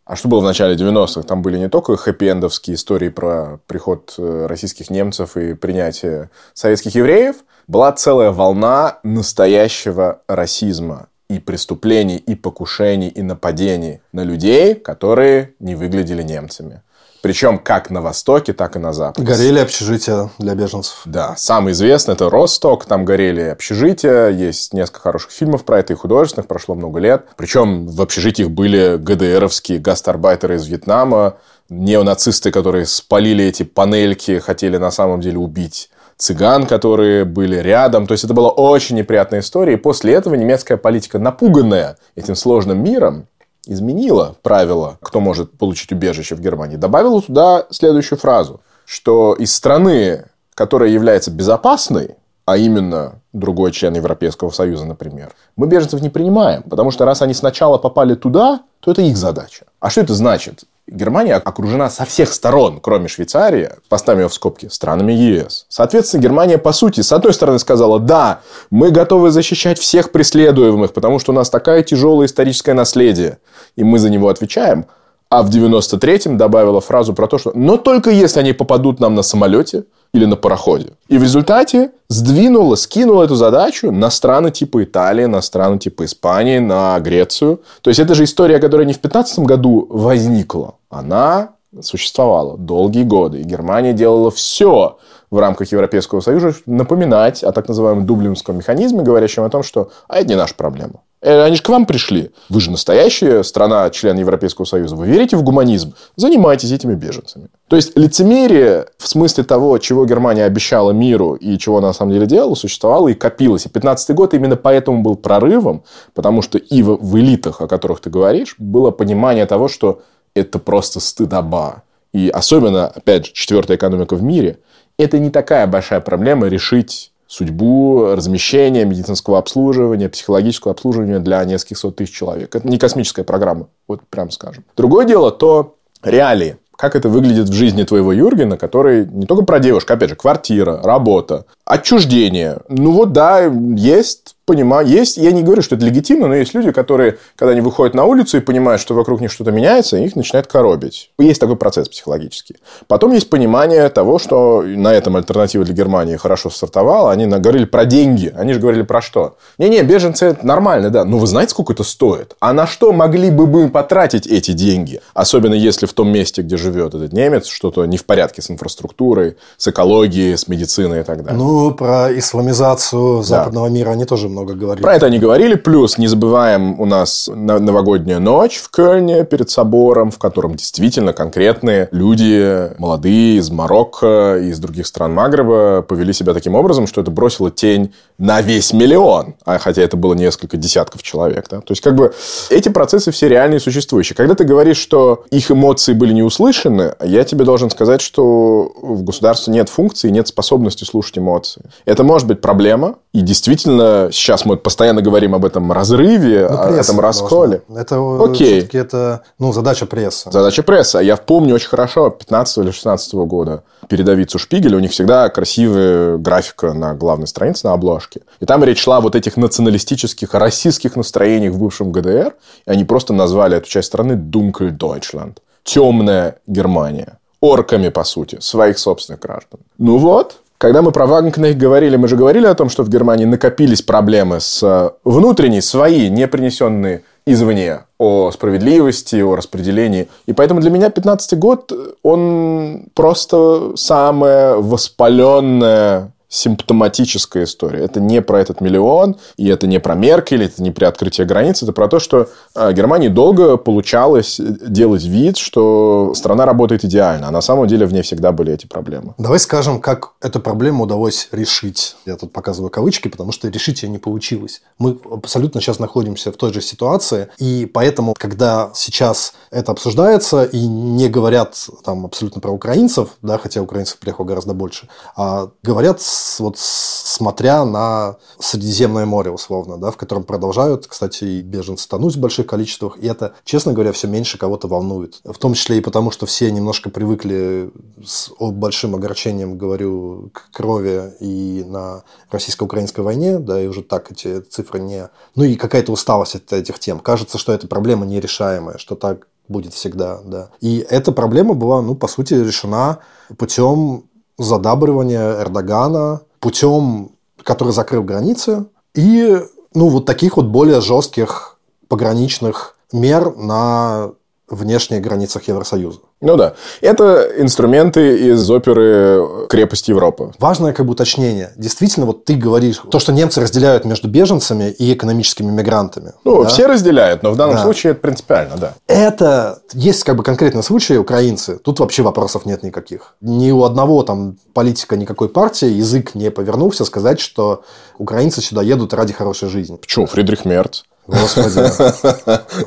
А что было в начале 90-х? Там были не только хэппи-эндовские истории про приход э, российских немцев и принятие советских евреев. Была целая волна настоящего расизма и преступлений, и покушений, и нападений на людей, которые не выглядели немцами. Причем как на Востоке, так и на Западе. Горели общежития для беженцев. Да, самый известный это Росток, там горели общежития, есть несколько хороших фильмов про это и художественных, прошло много лет. Причем в общежитиях были ГДРовские гастарбайтеры из Вьетнама, неонацисты, которые спалили эти панельки, хотели на самом деле убить цыган, которые были рядом. То есть, это была очень неприятная история. И после этого немецкая политика, напуганная этим сложным миром, изменила правила, кто может получить убежище в Германии, добавила туда следующую фразу, что из страны, которая является безопасной, а именно другой член Европейского Союза, например, мы беженцев не принимаем, потому что раз они сначала попали туда, то это их задача. А что это значит? Германия окружена со всех сторон, кроме Швейцарии, поставим ее в скобки, странами ЕС. Соответственно, Германия, по сути, с одной стороны сказала, да, мы готовы защищать всех преследуемых, потому что у нас такое тяжелое историческое наследие, и мы за него отвечаем. А в 93-м добавила фразу про то, что «но только если они попадут нам на самолете или на пароходе». И в результате сдвинула, скинула эту задачу на страны типа Италии, на страны типа Испании, на Грецию. То есть, это же история, которая не в 15 году возникла. Она существовала долгие годы. И Германия делала все в рамках Европейского Союза напоминать о так называемом дублинском механизме, говорящем о том, что а это не наша проблема. Э, они же к вам пришли. Вы же настоящая страна, член Европейского Союза. Вы верите в гуманизм? Занимайтесь этими беженцами. То есть, лицемерие в смысле того, чего Германия обещала миру и чего она на самом деле делала, существовало и копилось. И 15 год именно поэтому был прорывом, потому что и в, элитах, о которых ты говоришь, было понимание того, что это просто стыдоба. И особенно, опять же, четвертая экономика в мире, это не такая большая проблема решить судьбу размещения, медицинского обслуживания, психологического обслуживания для нескольких сот тысяч человек. Это не космическая программа, вот прям скажем. Другое дело то реалии. Как это выглядит в жизни твоего Юргена, который не только про девушку, опять же, квартира, работа, отчуждение. Ну вот да, есть понимаю, есть, я не говорю, что это легитимно, но есть люди, которые, когда они выходят на улицу и понимают, что вокруг них что-то меняется, их начинает коробить. Есть такой процесс психологический. Потом есть понимание того, что на этом альтернатива для Германии хорошо стартовала. Они говорили про деньги. Они же говорили про что? Не-не, беженцы это нормально, да. Но вы знаете, сколько это стоит? А на что могли бы мы потратить эти деньги? Особенно если в том месте, где живет этот немец, что-то не в порядке с инфраструктурой, с экологией, с медициной и так далее. Ну, про исламизацию западного да. мира они тоже много говорили. Про это они говорили. Плюс не забываем, у нас новогодняя ночь в Кельне перед собором, в котором действительно конкретные люди, молодые, из Марокко, из других стран Магреба, повели себя таким образом, что это бросило тень на весь миллион. А хотя это было несколько десятков человек. Да? То есть, как бы эти процессы все реальные и существующие. Когда ты говоришь, что их эмоции были не услышаны, я тебе должен сказать, что в государстве нет функции, нет способности слушать эмоции. Это может быть проблема, и действительно сейчас мы постоянно говорим об этом разрыве, ну, о этом расколе. Должна. Это Окей. все-таки это ну, задача прессы. Задача прессы. Я помню очень хорошо 15 или 16 года передовицу Шпигеля. У них всегда красивая графика на главной странице, на обложке. И там речь шла о вот этих националистических, российских настроениях в бывшем ГДР. И они просто назвали эту часть страны Dunkel Deutschland. Темная Германия. Орками, по сути, своих собственных граждан. Ну вот, когда мы про Вагнкнехт говорили, мы же говорили о том, что в Германии накопились проблемы с э, внутренней, свои, не принесенные извне, о справедливости, о распределении. И поэтому для меня 15 год, он просто самое воспаленное симптоматическая история. Это не про этот миллион, и это не про Меркель, это не про открытие границ, это про то, что а, Германии долго получалось делать вид, что страна работает идеально, а на самом деле в ней всегда были эти проблемы. Давай скажем, как эту проблему удалось решить. Я тут показываю кавычки, потому что решить ее не получилось. Мы абсолютно сейчас находимся в той же ситуации, и поэтому, когда сейчас это обсуждается, и не говорят там абсолютно про украинцев, да, хотя украинцев приехало гораздо больше, а говорят вот смотря на Средиземное море, условно, да, в котором продолжают, кстати, и беженцы тонуть в больших количествах, и это, честно говоря, все меньше кого-то волнует. В том числе и потому, что все немножко привыкли с большим огорчением, говорю, к крови и на российско-украинской войне, да, и уже так эти цифры не... Ну и какая-то усталость от этих тем. Кажется, что эта проблема нерешаемая, что так будет всегда, да. И эта проблема была, ну, по сути, решена путем задабривания Эрдогана путем, который закрыл границы, и ну, вот таких вот более жестких пограничных мер на внешних границах Евросоюза. Ну да. Это инструменты из оперы «Крепость Европы». Важное как бы уточнение. Действительно, вот ты говоришь, то, что немцы разделяют между беженцами и экономическими мигрантами. Ну, да? все разделяют, но в данном да. случае это принципиально, да. Это есть как бы конкретный случай украинцы. Тут вообще вопросов нет никаких. Ни у одного там политика никакой партии язык не повернулся сказать, что украинцы сюда едут ради хорошей жизни. Почему? Фридрих Мерц. Господи.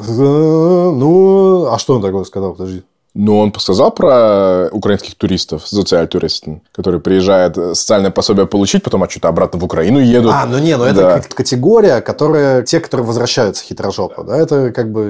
Ну, а что он такое сказал? Подожди. Ну, он сказал про украинских туристов, социальтуристов, которые приезжают социальное пособие получить, потом а что-то обратно в Украину едут. А, ну не, ну это да. категория, которая те, которые возвращаются хитрожопо, да, это как бы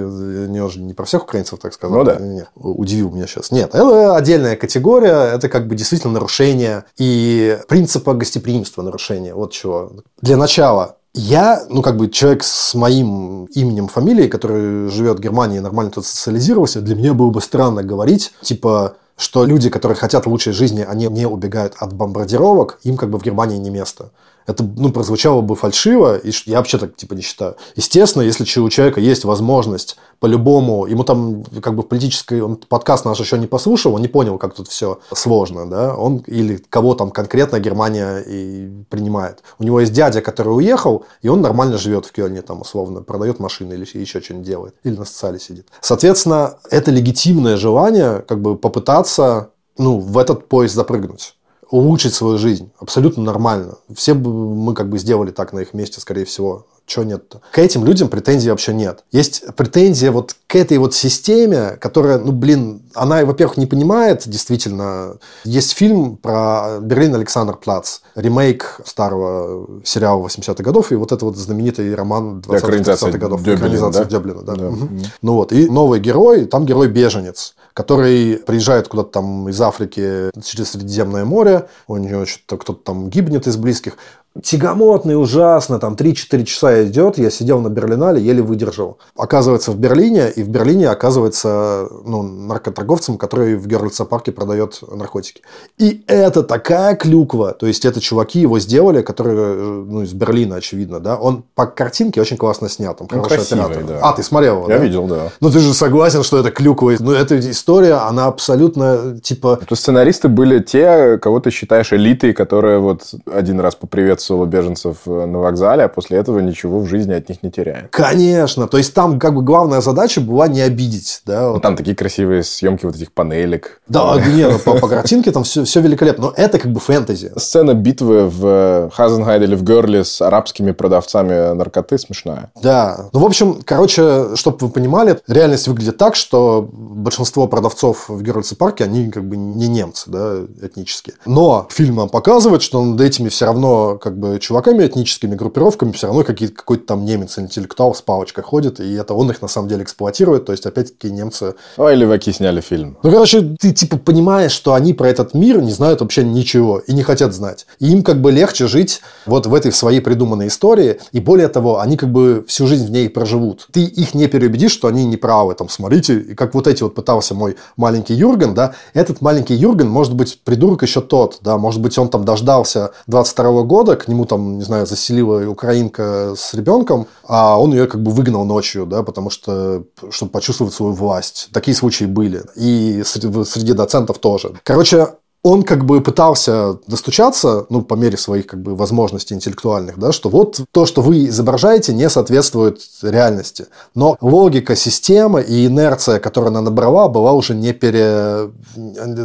не, не про всех украинцев, так сказать. Ну да. Нет, удивил меня сейчас. Нет, это отдельная категория, это как бы действительно нарушение и принципа гостеприимства нарушение. Вот чего. Для начала я, ну, как бы человек с моим именем, фамилией, который живет в Германии и нормально тут социализировался, для меня было бы странно говорить, типа, что люди, которые хотят лучшей жизни, они не убегают от бомбардировок, им как бы в Германии не место это ну, прозвучало бы фальшиво, и я вообще так типа не считаю. Естественно, если у человека есть возможность по-любому, ему там как бы политический, он подкаст наш еще не послушал, он не понял, как тут все сложно, да, он или кого там конкретно Германия и принимает. У него есть дядя, который уехал, и он нормально живет в Кёльне, там условно, продает машины или еще что-нибудь делает, или на социале сидит. Соответственно, это легитимное желание как бы попытаться ну, в этот поезд запрыгнуть улучшить свою жизнь. Абсолютно нормально. Все бы мы как бы сделали так на их месте, скорее всего. Чего нет-то? К этим людям претензий вообще нет. Есть претензия вот к этой вот системе, которая, ну, блин, она, во-первых, не понимает действительно. Есть фильм про Берлин Александр Плац, ремейк старого сериала 80-х годов, и вот это вот знаменитый роман 20-30-х годов. Дёблин, экранизация да? Дёблина, да. Да. Угу. Ну вот, и новый герой, там герой-беженец который приезжает куда-то там из Африки через Средиземное море, у него что-то кто-то там гибнет из близких, тягомотный, ужасно, там 3-4 часа идет, я сидел на Берлинале, еле выдержал. Оказывается, в Берлине, и в Берлине оказывается ну, наркоторговцем, который в Герлица парке продает наркотики. И это такая клюква, то есть это чуваки его сделали, которые ну, из Берлина, очевидно, да, он по картинке очень классно снят, он ну, красивый, Да. А, ты смотрел его, Я да? видел, да. Ну, ты же согласен, что это клюква. Ну, эта история, она абсолютно, типа... То сценаристы были те, кого ты считаешь элитой, которые вот один раз поприветствовали приветствовала беженцев э, на вокзале, а после этого ничего в жизни от них не теряет. Конечно. То есть там как бы главная задача была не обидеть. Да, ну, вот. Там такие красивые съемки вот этих панелек. Да, нет, ну, по, по картинке там все, все великолепно. Но это как бы фэнтези. Сцена битвы в Хазенхайд или в Герли с арабскими продавцами наркоты смешная. Да. Ну, в общем, короче, чтобы вы понимали, реальность выглядит так, что большинство продавцов в Герольдсе парке, они как бы не немцы, да, этнические. Но фильм нам показывает, что над этими все равно как как бы чуваками, этническими группировками, все равно какой-то там немец, интеллектуал с палочкой ходит, и это он их на самом деле эксплуатирует, то есть опять-таки немцы... Ой, леваки сняли фильм. Ну, короче, ты типа понимаешь, что они про этот мир не знают вообще ничего и не хотят знать. И им как бы легче жить вот в этой своей придуманной истории, и более того, они как бы всю жизнь в ней проживут. Ты их не переубедишь, что они не правы, там, смотрите, и как вот эти вот пытался мой маленький Юрген, да, этот маленький Юрген, может быть, придурок еще тот, да, может быть, он там дождался 22 года, к нему там, не знаю, заселила украинка с ребенком, а он ее как бы выгнал ночью, да, потому что, чтобы почувствовать свою власть. Такие случаи были. И среди, доцентов тоже. Короче, он как бы пытался достучаться, ну, по мере своих как бы возможностей интеллектуальных, да, что вот то, что вы изображаете, не соответствует реальности. Но логика системы и инерция, которую она набрала, была уже не пере...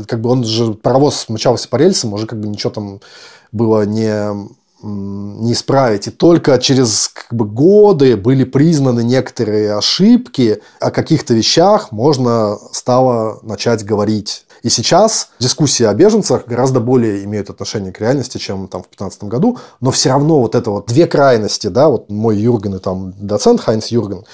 Как бы он же, паровоз мчался по рельсам, уже как бы ничего там было не не исправить. И только через как бы, годы были признаны некоторые ошибки, о каких-то вещах можно стало начать говорить. И сейчас дискуссии о беженцах гораздо более имеют отношение к реальности, чем там в 2015 году, но все равно вот это вот две крайности, да, вот мой Юрген и там доцент Хайнц Юрген,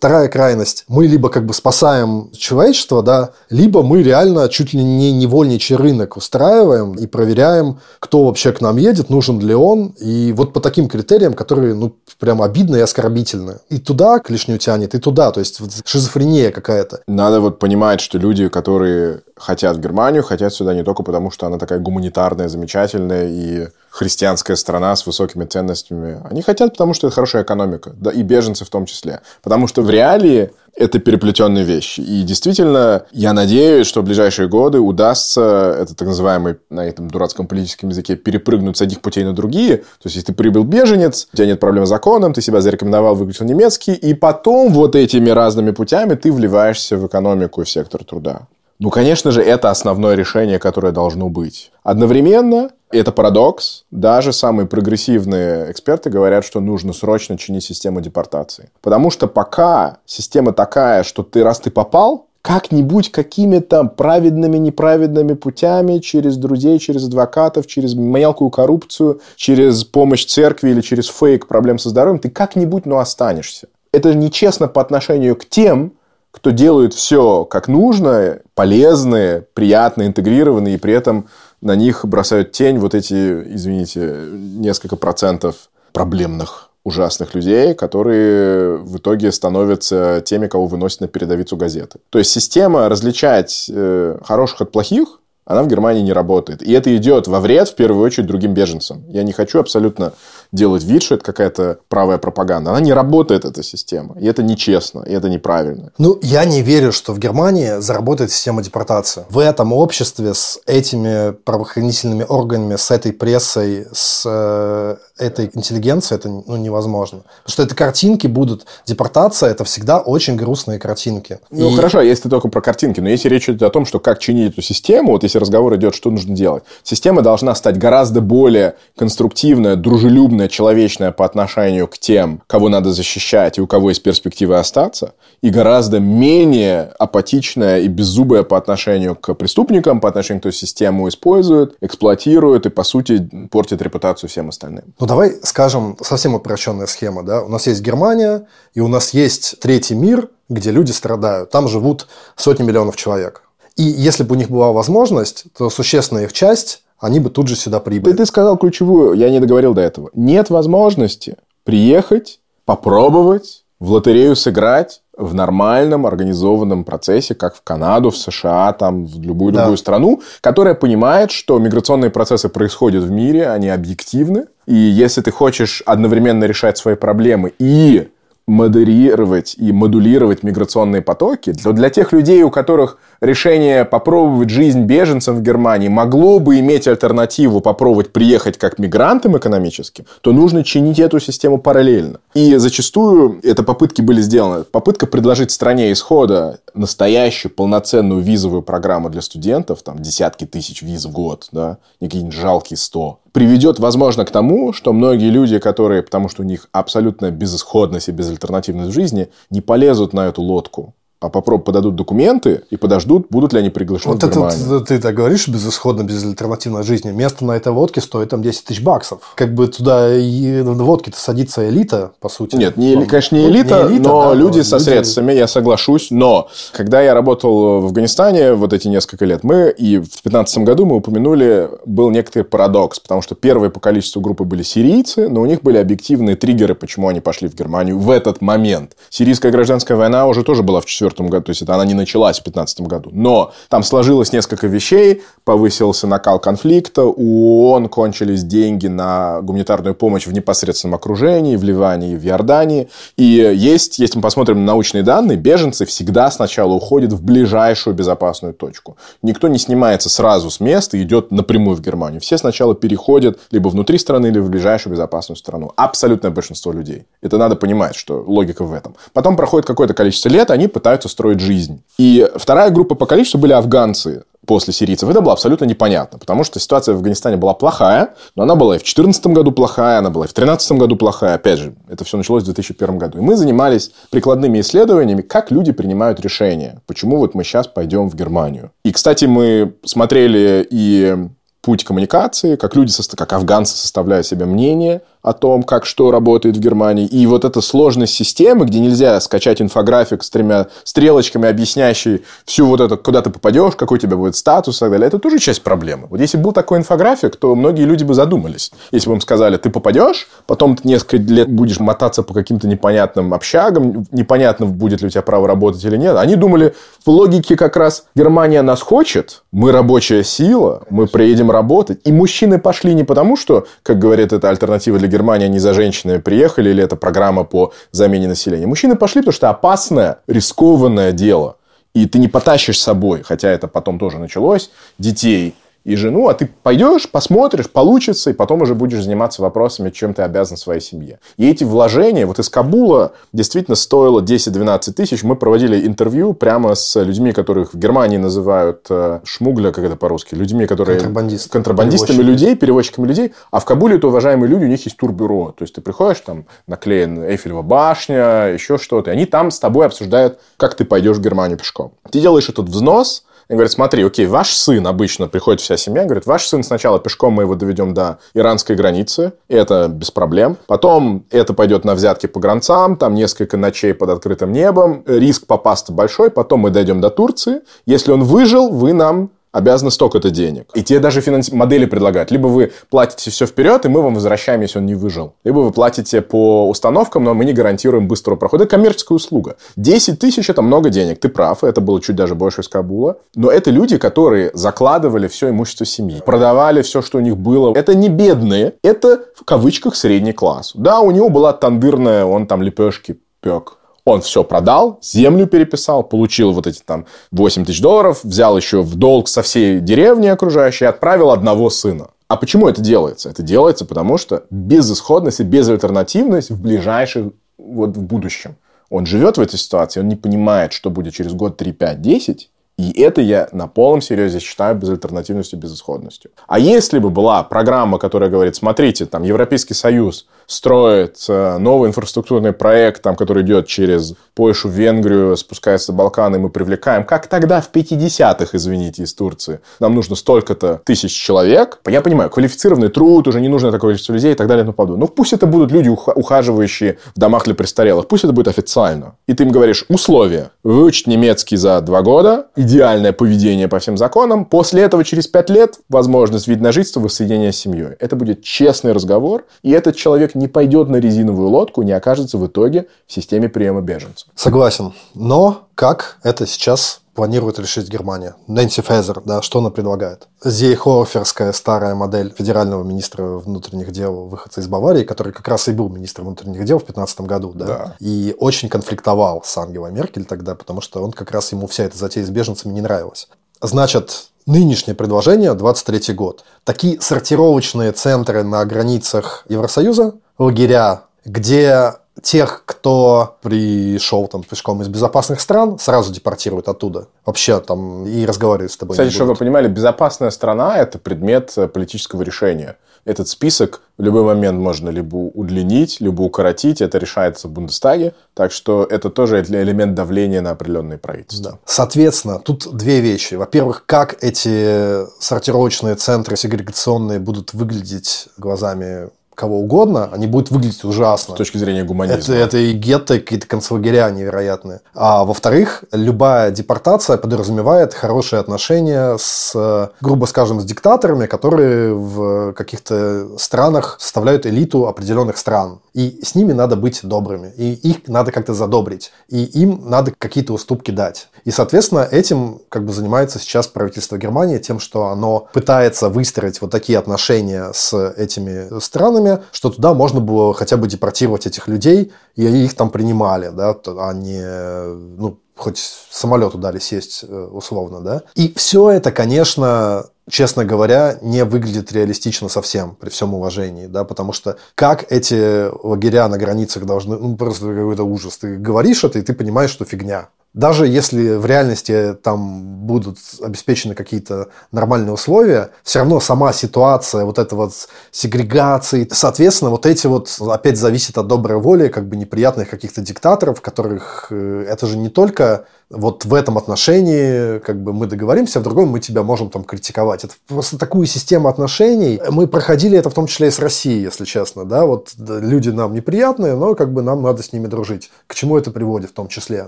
вторая крайность, мы либо как бы спасаем человечество, да, либо мы реально чуть ли не невольничий рынок устраиваем и проверяем, кто вообще к нам едет, нужен ли он, и вот по таким критериям, которые, ну, прям обидно и оскорбительно. И туда клешню тянет, и туда, то есть вот шизофрения какая-то. Надо вот понимать, что люди, которые хотят в Германию, хотят сюда не только потому, что она такая гуманитарная, замечательная и христианская страна с высокими ценностями. Они хотят, потому что это хорошая экономика, да, и беженцы в том числе. Потому что в реалии это переплетенные вещи. И действительно, я надеюсь, что в ближайшие годы удастся, это так называемый на этом дурацком политическом языке, перепрыгнуть с одних путей на другие. То есть, если ты прибыл беженец, у тебя нет проблем с законом, ты себя зарекомендовал, выключил немецкий, и потом вот этими разными путями ты вливаешься в экономику и в сектор труда. Ну, конечно же, это основное решение, которое должно быть. Одновременно, это парадокс, даже самые прогрессивные эксперты говорят, что нужно срочно чинить систему депортации. Потому что пока система такая, что ты раз ты попал, как-нибудь какими-то праведными, неправедными путями, через друзей, через адвокатов, через мелкую коррупцию, через помощь церкви или через фейк проблем со здоровьем, ты как-нибудь, но останешься. Это нечестно по отношению к тем, кто делает все как нужно, полезные, приятно, интегрированные, и при этом на них бросают тень вот эти, извините, несколько процентов проблемных ужасных людей, которые в итоге становятся теми, кого выносят на передовицу газеты. То есть система различать э, хороших от плохих она в Германии не работает. И это идет во вред, в первую очередь, другим беженцам. Я не хочу абсолютно делать вид, что это какая-то правая пропаганда. Она не работает, эта система. И это нечестно, и это неправильно. Ну, я не верю, что в Германии заработает система депортации. В этом обществе с этими правоохранительными органами, с этой прессой, с э, этой интеллигенцией это ну, невозможно. Потому что это картинки будут. Депортация – это всегда очень грустные картинки. Ну, и... хорошо, если только про картинки. Но если речь идет о том, что как чинить эту систему, вот если разговор идет, что нужно делать. Система должна стать гораздо более конструктивная, дружелюбная, человечная по отношению к тем, кого надо защищать и у кого есть перспективы остаться, и гораздо менее апатичная и беззубая по отношению к преступникам, по отношению к той систему используют, эксплуатируют и, по сути, портят репутацию всем остальным. Ну, давай скажем совсем упрощенная схема. Да? У нас есть Германия, и у нас есть третий мир, где люди страдают. Там живут сотни миллионов человек. И если бы у них была возможность, то существенная их часть, они бы тут же сюда прибыли. Ты, ты сказал ключевую, я не договорил до этого. Нет возможности приехать, попробовать, в лотерею сыграть в нормальном организованном процессе, как в Канаду, в США, там, в любую другую да. страну, которая понимает, что миграционные процессы происходят в мире, они объективны. И если ты хочешь одновременно решать свои проблемы и модерировать и модулировать миграционные потоки, то для тех людей, у которых решение попробовать жизнь беженцам в Германии могло бы иметь альтернативу попробовать приехать как мигрантам экономическим, то нужно чинить эту систему параллельно. И зачастую это попытки были сделаны. Попытка предложить стране исхода настоящую полноценную визовую программу для студентов, там десятки тысяч виз в год, да, не какие-нибудь жалкие сто, приведет, возможно, к тому, что многие люди, которые, потому что у них абсолютно безысходность и безальтернативность в жизни, не полезут на эту лодку а попробуй подадут документы и подождут, будут ли они приглашены вот в Германию. Это, ты так говоришь, безысходно, безальтернативной жизни. Место на этой водке стоит там 10 тысяч баксов. Как бы туда и в водке-то садится элита, по сути. Нет, не, ну, конечно, не элита, не элита но да, люди но со люди... средствами, я соглашусь. Но когда я работал в Афганистане вот эти несколько лет, мы и в 2015 году мы упомянули, был некоторый парадокс, потому что первые по количеству группы были сирийцы, но у них были объективные триггеры, почему они пошли в Германию в этот момент. Сирийская гражданская война уже тоже была в четвертом 2004 году, то есть это она не началась в 2015 году. Но там сложилось несколько вещей, повысился накал конфликта, у ООН кончились деньги на гуманитарную помощь в непосредственном окружении, в Ливане и в Иордании. И есть, если мы посмотрим на научные данные, беженцы всегда сначала уходят в ближайшую безопасную точку. Никто не снимается сразу с места и идет напрямую в Германию. Все сначала переходят либо внутри страны, либо в ближайшую безопасную страну. Абсолютное большинство людей. Это надо понимать, что логика в этом. Потом проходит какое-то количество лет, они пытаются пытаются строить жизнь. И вторая группа по количеству были афганцы после сирийцев. Это было абсолютно непонятно, потому что ситуация в Афганистане была плохая, но она была и в 2014 году плохая, она была и в 2013 году плохая. Опять же, это все началось в 2001 году. И мы занимались прикладными исследованиями, как люди принимают решения. Почему вот мы сейчас пойдем в Германию. И, кстати, мы смотрели и путь коммуникации, как люди, как афганцы составляют себе мнение о том, как что работает в Германии. И вот эта сложность системы, где нельзя скачать инфографик с тремя стрелочками, объясняющий всю вот это, куда ты попадешь, какой у тебя будет статус и так далее, это тоже часть проблемы. Вот если был такой инфографик, то многие люди бы задумались. Если бы им сказали, ты попадешь, потом ты несколько лет будешь мотаться по каким-то непонятным общагам, непонятно, будет ли у тебя право работать или нет. Они думали, в логике как раз Германия нас хочет, мы рабочая сила, мы приедем работать. И мужчины пошли не потому, что, как говорит эта альтернатива для Германии они за женщинами приехали, или это программа по замене населения. Мужчины пошли, потому что опасное, рискованное дело. И ты не потащишь с собой, хотя это потом тоже началось, детей и жену, а ты пойдешь, посмотришь, получится, и потом уже будешь заниматься вопросами, чем ты обязан своей семье. И эти вложения вот из Кабула действительно стоило 10-12 тысяч. Мы проводили интервью прямо с людьми, которых в Германии называют э, шмугля, как это по-русски, людьми, которые... Контрабандист. Контрабандистами Перевозчики. людей, перевозчиками людей. А в Кабуле это уважаемые люди, у них есть турбюро. То есть ты приходишь, там наклеен Эйфелева башня, еще что-то. И они там с тобой обсуждают, как ты пойдешь в Германию пешком. Ты делаешь этот взнос, и говорит, смотри, окей, ваш сын, обычно приходит вся семья, говорит, ваш сын сначала пешком мы его доведем до иранской границы, и это без проблем. Потом это пойдет на взятки по гранцам, там несколько ночей под открытым небом, риск попасться большой, потом мы дойдем до Турции. Если он выжил, вы нам обязаны столько-то денег. И тебе даже финанс... модели предлагают. Либо вы платите все вперед, и мы вам возвращаем, если он не выжил. Либо вы платите по установкам, но мы не гарантируем быстрого прохода. Это коммерческая услуга. 10 тысяч – это много денег. Ты прав, это было чуть даже больше из Кабула. Но это люди, которые закладывали все имущество семьи, продавали все, что у них было. Это не бедные, это в кавычках средний класс. Да, у него была тандырная, он там лепешки пек. Он все продал, землю переписал, получил вот эти там 8 тысяч долларов, взял еще в долг со всей деревни окружающей и отправил одного сына. А почему это делается? Это делается потому, что безысходность и безальтернативность в ближайшем, вот в будущем. Он живет в этой ситуации, он не понимает, что будет через год, 3, 5, 10, и это я на полном серьезе считаю безальтернативностью, безысходностью. А если бы была программа, которая говорит, смотрите, там Европейский Союз строит э, новый инфраструктурный проект, там, который идет через Польшу, Венгрию, спускается на Балканы, мы привлекаем, как тогда в 50-х, извините, из Турции, нам нужно столько-то тысяч человек. Я понимаю, квалифицированный труд, уже не нужно такое количество людей и так далее и тому подобное. Ну, пусть это будут люди, ухаживающие в домах для престарелых, пусть это будет официально. И ты им говоришь, условия, выучить немецкий за два года, идеальное поведение по всем законам. После этого, через пять лет, возможность вид на жительство, воссоединение с семьей. Это будет честный разговор, и этот человек не пойдет на резиновую лодку, не окажется в итоге в системе приема беженцев. Согласен. Но как это сейчас планирует решить Германия? Нэнси Фезер, да, что она предлагает? Зейхоферская старая модель федерального министра внутренних дел, выходца из Баварии, который как раз и был министром внутренних дел в 2015 году, да, Да. и очень конфликтовал с Ангелой Меркель тогда, потому что он как раз ему вся эта затея с беженцами не нравилась. Значит, нынешнее предложение, 23 год, такие сортировочные центры на границах Евросоюза, лагеря, где тех, кто пришел там пешком из безопасных стран, сразу депортируют оттуда. Вообще там и разговаривать с тобой Кстати, чтобы вы понимали, безопасная страна – это предмет э, политического решения. Этот список в любой момент можно либо удлинить, либо укоротить. Это решается в Бундестаге. Так что это тоже элемент давления на определенные правительства. Да. Соответственно, тут две вещи. Во-первых, как эти сортировочные центры сегрегационные будут выглядеть глазами кого угодно, они будут выглядеть ужасно. С точки зрения гуманизма. Это, это и гетто, и какие-то концлагеря невероятные. А во-вторых, любая депортация подразумевает хорошие отношения с, грубо скажем, с диктаторами, которые в каких-то странах составляют элиту определенных стран. И с ними надо быть добрыми. И их надо как-то задобрить. И им надо какие-то уступки дать. И, соответственно, этим как бы занимается сейчас правительство Германии, тем, что оно пытается выстроить вот такие отношения с этими странами, что туда можно было хотя бы депортировать этих людей, и их там принимали, да, а ну, хоть самолету дали сесть э, условно, да. И все это, конечно, честно говоря, не выглядит реалистично совсем, при всем уважении, да, потому что как эти лагеря на границах должны, ну, просто какой-то ужас. Ты говоришь это, и ты понимаешь, что фигня. Даже если в реальности там будут обеспечены какие-то нормальные условия, все равно сама ситуация, вот эта вот сегрегации, соответственно, вот эти вот, опять зависит от доброй воли, как бы неприятных каких-то диктаторов, которых э, это же не только вот в этом отношении как бы мы договоримся, а в другом мы тебя можем там критиковать. Это просто такую систему отношений. Мы проходили это в том числе и с Россией, если честно. Да? Вот люди нам неприятные, но как бы нам надо с ними дружить. К чему это приводит в том числе?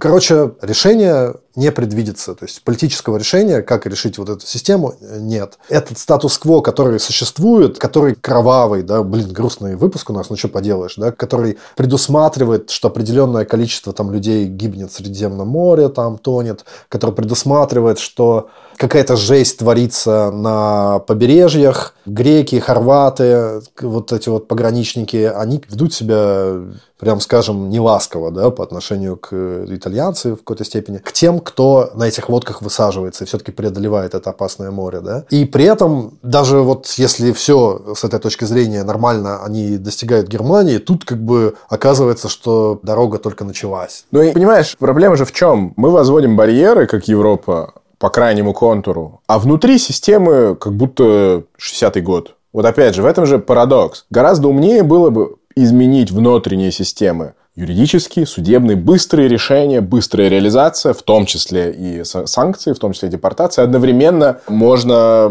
Короче, решение не предвидится. То есть политического решения, как решить вот эту систему, нет. Этот статус-кво, который существует, который кровавый, да, блин, грустный выпуск у нас, ну что поделаешь, да, который предусматривает, что определенное количество там людей гибнет в Средиземном море, там тонет, который предусматривает, что какая-то жесть творится на побережьях, Греки, хорваты, вот эти вот пограничники, они ведут себя, прям скажем, неласково, да, по отношению к итальянцам в какой-то степени, к тем, кто на этих лодках высаживается и все-таки преодолевает это опасное море, да. И при этом, даже вот если все с этой точки зрения нормально они достигают Германии, тут как бы оказывается, что дорога только началась. Ну и понимаешь, проблема же в чем? Мы возводим барьеры, как Европа, по крайнему контуру, а внутри системы как будто 60-й год. Вот опять же, в этом же парадокс. Гораздо умнее было бы изменить внутренние системы. Юридические, судебные, быстрые решения, быстрая реализация, в том числе и санкции, в том числе и депортация. Одновременно можно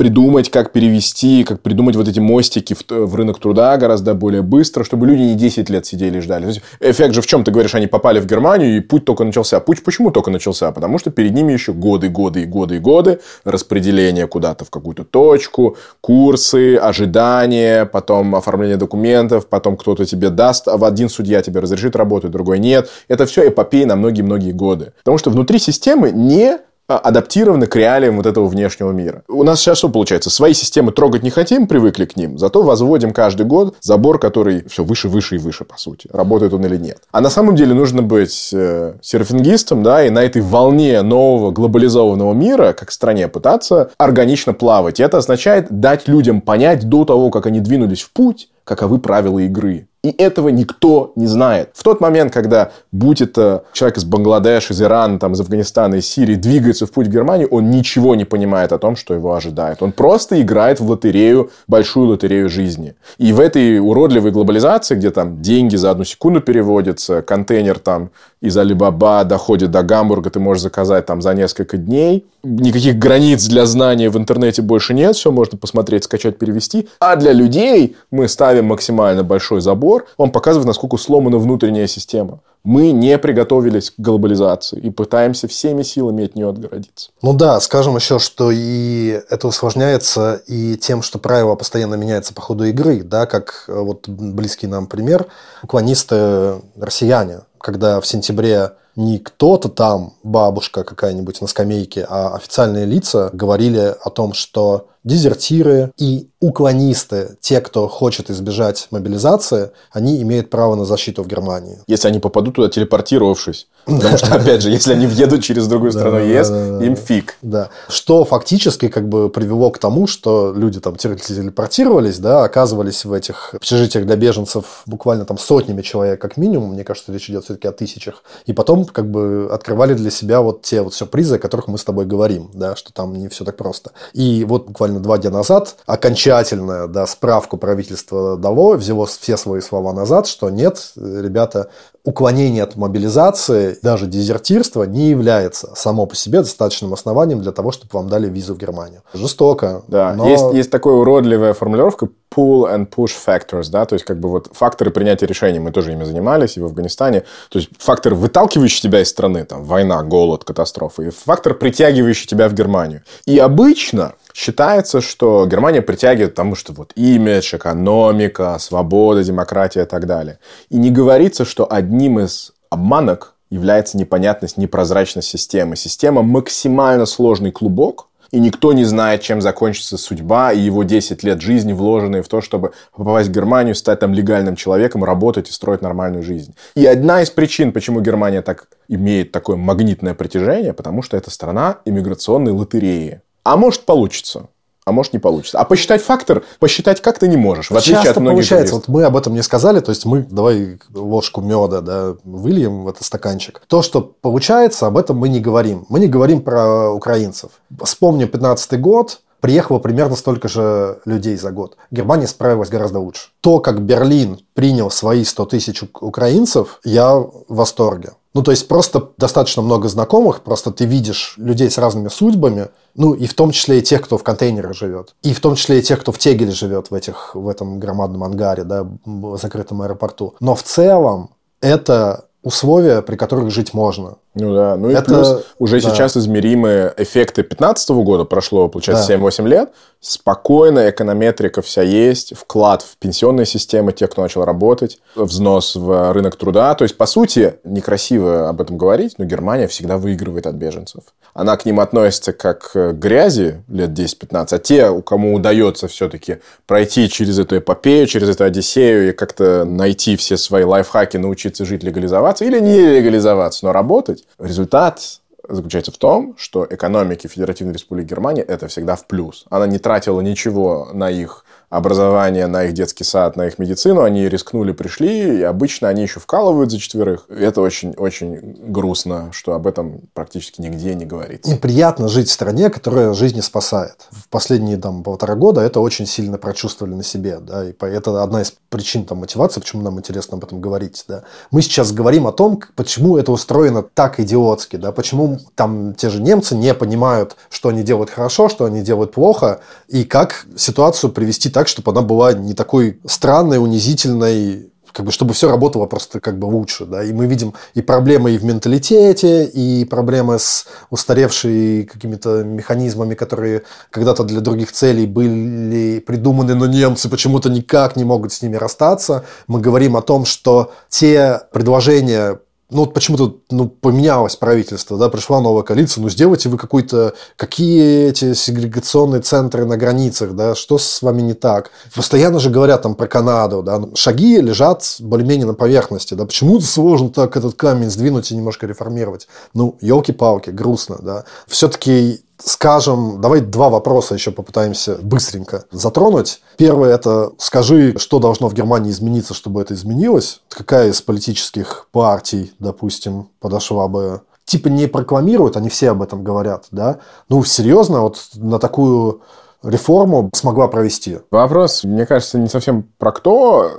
придумать, как перевести, как придумать вот эти мостики в, в рынок труда гораздо более быстро, чтобы люди не 10 лет сидели и ждали. Есть, эффект же в чем? Ты говоришь, они попали в Германию, и путь только начался. Путь почему только начался? Потому что перед ними еще годы, годы и годы и годы распределение куда-то в какую-то точку, курсы, ожидания, потом оформление документов, потом кто-то тебе даст, а в один судья тебе разрешит работать, другой нет. Это все эпопея на многие-многие годы. Потому что внутри системы не а, адаптированы к реалиям вот этого внешнего мира. У нас сейчас что получается? Свои системы трогать не хотим, привыкли к ним, зато возводим каждый год забор, который все выше, выше и выше, по сути. Работает он или нет. А на самом деле нужно быть э, серфингистом, да, и на этой волне нового глобализованного мира, как стране, пытаться органично плавать. И это означает дать людям понять до того, как они двинулись в путь, каковы правила игры. И этого никто не знает. В тот момент, когда будь это человек из Бангладеш, из Ирана, там, из Афганистана, из Сирии, двигается в путь в Германию, он ничего не понимает о том, что его ожидает. Он просто играет в лотерею, большую лотерею жизни. И в этой уродливой глобализации, где там деньги за одну секунду переводятся, контейнер там из Алибаба доходит до Гамбурга, ты можешь заказать там за несколько дней. Никаких границ для знания в интернете больше нет, все можно посмотреть, скачать, перевести. А для людей мы ставим максимально большой забор, он показывает, насколько сломана внутренняя система. Мы не приготовились к глобализации и пытаемся всеми силами от нее отгородиться. Ну да, скажем еще, что и это усложняется и тем, что правила постоянно меняются по ходу игры, да, как э, вот близкий нам пример, уклонисты россияне, когда в сентябре не кто-то там, бабушка какая-нибудь на скамейке, а официальные лица говорили о том, что дезертиры и уклонисты, те, кто хочет избежать мобилизации, они имеют право на защиту в Германии. Если они попадут туда, телепортировавшись. Потому что, опять же, если они въедут через другую страну ЕС, им фиг. Да. Что фактически как бы привело к тому, что люди там телепортировались, да, оказывались в этих общежитиях для беженцев буквально там сотнями человек как минимум. Мне кажется, речь идет все-таки о тысячах. И потом как бы открывали для себя вот те вот сюрпризы, о которых мы с тобой говорим, да, что там не все так просто. И вот буквально два дня назад окончательно да, справку правительство дало, взяло все свои слова назад, что нет, ребята, уклонение от мобилизации, даже дезертирство не является само по себе достаточным основанием для того, чтобы вам дали визу в Германию. Жестоко. Да, но... есть, есть такая уродливая формулировка pull and push factors, да, то есть как бы вот факторы принятия решений, мы тоже ими занимались и в Афганистане, то есть фактор, выталкивающий тебя из страны, там, война, голод, катастрофа, и фактор, притягивающий тебя в Германию. И обычно Считается, что Германия притягивает потому, что вот имидж, экономика, свобода, демократия и так далее. И не говорится, что одним из обманок является непонятность, непрозрачность системы. Система максимально сложный клубок, и никто не знает, чем закончится судьба и его 10 лет жизни, вложенные в то, чтобы попасть в Германию, стать там легальным человеком, работать и строить нормальную жизнь. И одна из причин, почему Германия так имеет такое магнитное притяжение, потому что это страна иммиграционной лотереи. А может получится а может не получится. А посчитать фактор, посчитать как ты не можешь, в отличие Часто от многих получается, вот мы об этом не сказали, то есть мы, давай ложку меда, да, выльем в этот стаканчик. То, что получается, об этом мы не говорим. Мы не говорим про украинцев. Вспомню 15 год, приехало примерно столько же людей за год. Германия справилась гораздо лучше. То, как Берлин принял свои 100 тысяч украинцев, я в восторге. Ну, то есть, просто достаточно много знакомых, просто ты видишь людей с разными судьбами, ну, и в том числе и тех, кто в контейнерах живет. И в том числе и тех, кто в Тегеле живет в, этих, в этом громадном ангаре, да, в закрытом аэропорту. Но в целом это условия, при которых жить можно. Ну да, ну и это... плюс уже да. сейчас измеримые эффекты 2015 года, прошло, получается, да. 7-8 лет, спокойно, эконометрика вся есть, вклад в пенсионные системы, те, кто начал работать, взнос в рынок труда. То есть, по сути, некрасиво об этом говорить, но Германия всегда выигрывает от беженцев. Она к ним относится как к грязи лет 10-15, а те, у кому удается все-таки пройти через эту эпопею, через эту Одиссею и как-то найти все свои лайфхаки, научиться жить, легализоваться или не легализоваться, но работать, результат заключается в том, что экономике Федеративной Республики Германия это всегда в плюс. Она не тратила ничего на их образование, на их детский сад, на их медицину. Они рискнули, пришли, и обычно они еще вкалывают за четверых. Это очень-очень грустно, что об этом практически нигде не говорится. Им приятно жить в стране, которая жизни спасает. В последние там, полтора года это очень сильно прочувствовали на себе. Да, и это одна из причин там, мотивации, почему нам интересно об этом говорить. Да. Мы сейчас говорим о том, почему это устроено так идиотски, да, почему там те же немцы не понимают, что они делают хорошо, что они делают плохо, и как ситуацию привести так, так, чтобы она была не такой странной, унизительной, как бы, чтобы все работало просто как бы лучше, да, и мы видим и проблемы и в менталитете, и проблемы с устаревшими какими-то механизмами, которые когда-то для других целей были придуманы, но немцы почему-то никак не могут с ними расстаться. Мы говорим о том, что те предложения ну вот почему-то ну, поменялось правительство, да, пришла новая коалиция, ну сделайте вы какой-то, какие эти сегрегационные центры на границах, да, что с вами не так. Постоянно же говорят там про Канаду, да, шаги лежат более-менее на поверхности, да, почему сложно так этот камень сдвинуть и немножко реформировать. Ну, елки-палки, грустно, да. Все-таки скажем, давай два вопроса еще попытаемся быстренько затронуть. Первое – это скажи, что должно в Германии измениться, чтобы это изменилось. Какая из политических партий, допустим, подошла бы типа не прокламируют, они все об этом говорят, да? Ну, серьезно, вот на такую реформу смогла провести? Вопрос, мне кажется, не совсем про кто.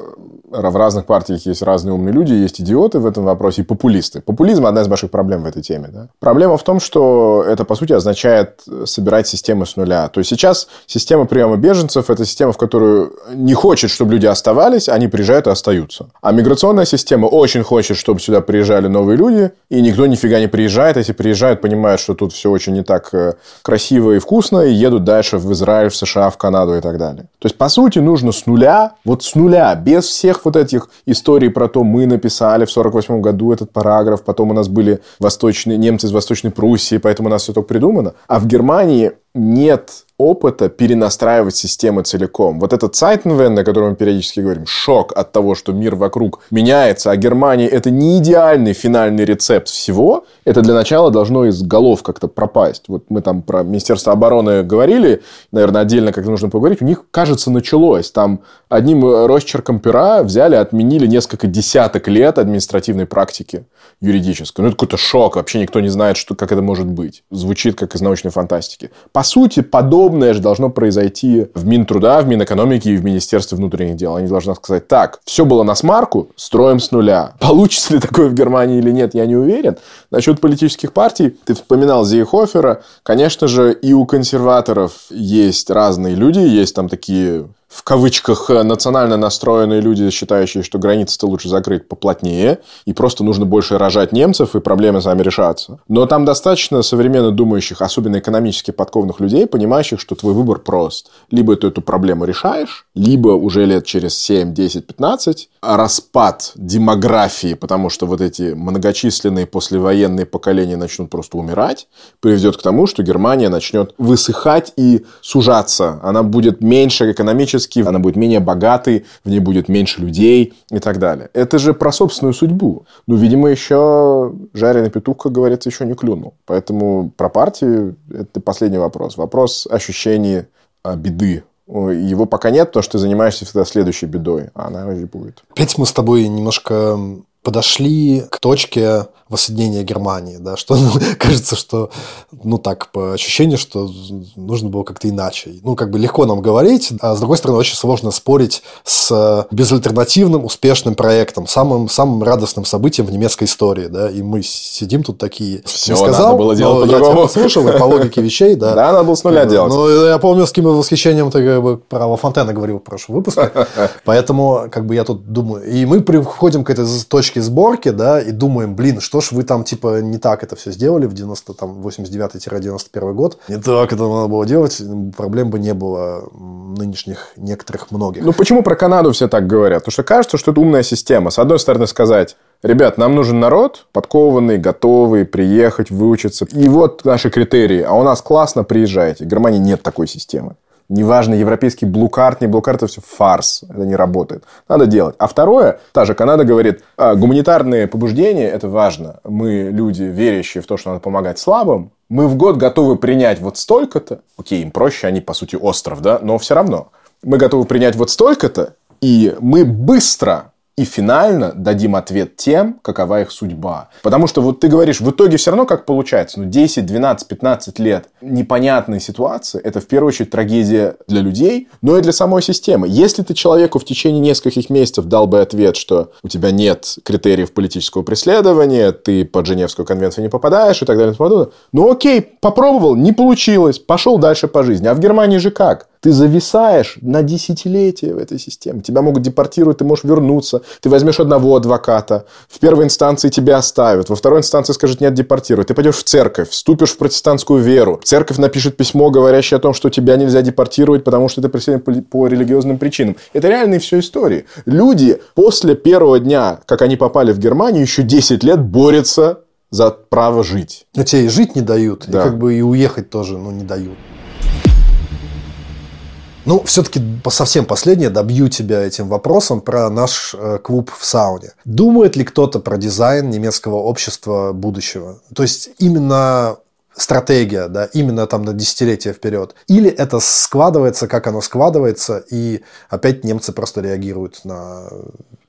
В разных партиях есть разные умные люди, есть идиоты в этом вопросе и популисты. Популизм – одна из больших проблем в этой теме. Да? Проблема в том, что это, по сути, означает собирать системы с нуля. То есть, сейчас система приема беженцев – это система, в которую не хочет, чтобы люди оставались, они приезжают и остаются. А миграционная система очень хочет, чтобы сюда приезжали новые люди, и никто нифига не приезжает. Если приезжают, понимают, что тут все очень не так э, красиво и вкусно, и едут дальше в Израиль, в США, в Канаду и так далее. То есть, по сути, нужно с нуля, вот с нуля, без всех вот этих историй про то, мы написали в 48 году этот параграф, потом у нас были восточные, немцы из Восточной Пруссии, поэтому у нас все только придумано. А в Германии нет опыта перенастраивать системы целиком. Вот этот Zeitenwende, о котором мы периодически говорим, шок от того, что мир вокруг меняется, а Германия это не идеальный финальный рецепт всего, это для начала должно из голов как-то пропасть. Вот мы там про Министерство обороны говорили, наверное, отдельно как-то нужно поговорить, у них, кажется, началось. Там одним росчерком пера взяли, отменили несколько десяток лет административной практики юридической. Ну, это какой-то шок, вообще никто не знает, что, как это может быть. Звучит как из научной фантастики. По сути, подобное подобное же должно произойти в Минтруда, в Минэкономике и в Министерстве внутренних дел. Они должны сказать, так, все было на смарку, строим с нуля. Получится ли такое в Германии или нет, я не уверен. Насчет политических партий, ты вспоминал Зейхофера. Конечно же, и у консерваторов есть разные люди, есть там такие в кавычках э, национально настроенные люди, считающие, что границы-то лучше закрыть поплотнее, и просто нужно больше рожать немцев, и проблемы сами решатся. Но там достаточно современно думающих, особенно экономически подкованных людей, понимающих, что твой выбор прост. Либо ты эту проблему решаешь, либо уже лет через 7, 10, 15 распад демографии, потому что вот эти многочисленные послевоенные поколения начнут просто умирать, приведет к тому, что Германия начнет высыхать и сужаться. Она будет меньше экономически экономически, она будет менее богатой, в ней будет меньше людей и так далее. Это же про собственную судьбу. Ну, видимо, еще жареный петух, как говорится, еще не клюнул. Поэтому про партию это последний вопрос. Вопрос ощущений а, беды его пока нет, потому что ты занимаешься всегда следующей бедой, а она уже будет. Опять мы с тобой немножко подошли к точке воссоединения Германии, да, что ну, кажется, что, ну так, по ощущению, что нужно было как-то иначе. Ну, как бы легко нам говорить, а с другой стороны, очень сложно спорить с безальтернативным успешным проектом, самым, самым радостным событием в немецкой истории, да, и мы сидим тут такие, Все, не сказал, надо было делать но я тебя послушал, и по логике вещей, да. Да, надо было с нуля делать. Ну, я помню, с каким восхищением ты как бы, про Ла Фонтена говорил в прошлом выпуске, поэтому, как бы, я тут думаю, и мы приходим к этой точке точки сборки, да, и думаем, блин, что ж вы там, типа, не так это все сделали в 90, там, 89-91 год. Не так это надо было делать, проблем бы не было нынешних некоторых многих. Ну, почему про Канаду все так говорят? Потому что кажется, что это умная система. С одной стороны, сказать, Ребят, нам нужен народ, подкованный, готовый приехать, выучиться. И вот наши критерии. А у нас классно, приезжайте. В Германии нет такой системы. Неважно, европейский блукарт, не блукарт, это все фарс. Это не работает. Надо делать. А второе, та же Канада говорит, а, гуманитарные побуждения, это важно. Мы люди, верящие в то, что надо помогать слабым, мы в год готовы принять вот столько-то. Окей, им проще, они, по сути, остров, да, но все равно. Мы готовы принять вот столько-то, и мы быстро и финально дадим ответ тем, какова их судьба. Потому что вот ты говоришь, в итоге все равно как получается, ну 10, 12, 15 лет непонятной ситуации, это в первую очередь трагедия для людей, но и для самой системы. Если ты человеку в течение нескольких месяцев дал бы ответ, что у тебя нет критериев политического преследования, ты под Женевскую конвенцию не попадаешь и так далее, ну окей, попробовал, не получилось, пошел дальше по жизни. А в Германии же как? Ты зависаешь на десятилетия в этой системе. Тебя могут депортировать, ты можешь вернуться. Ты возьмешь одного адвоката. В первой инстанции тебя оставят. Во второй инстанции скажут, нет, депортируют. Ты пойдешь в церковь, вступишь в протестантскую веру. Церковь напишет письмо, говорящее о том, что тебя нельзя депортировать, потому что это преследование по религиозным причинам. Это реальные все истории. Люди после первого дня, как они попали в Германию, еще 10 лет борются за право жить. А тебе и жить не дают, да. и как бы и уехать тоже ну, не дают. Ну, все-таки совсем последнее добью тебя этим вопросом про наш э, клуб в сауне. Думает ли кто-то про дизайн немецкого общества будущего? То есть именно стратегия, да, именно там на десятилетия вперед. Или это складывается, как оно складывается, и опять немцы просто реагируют на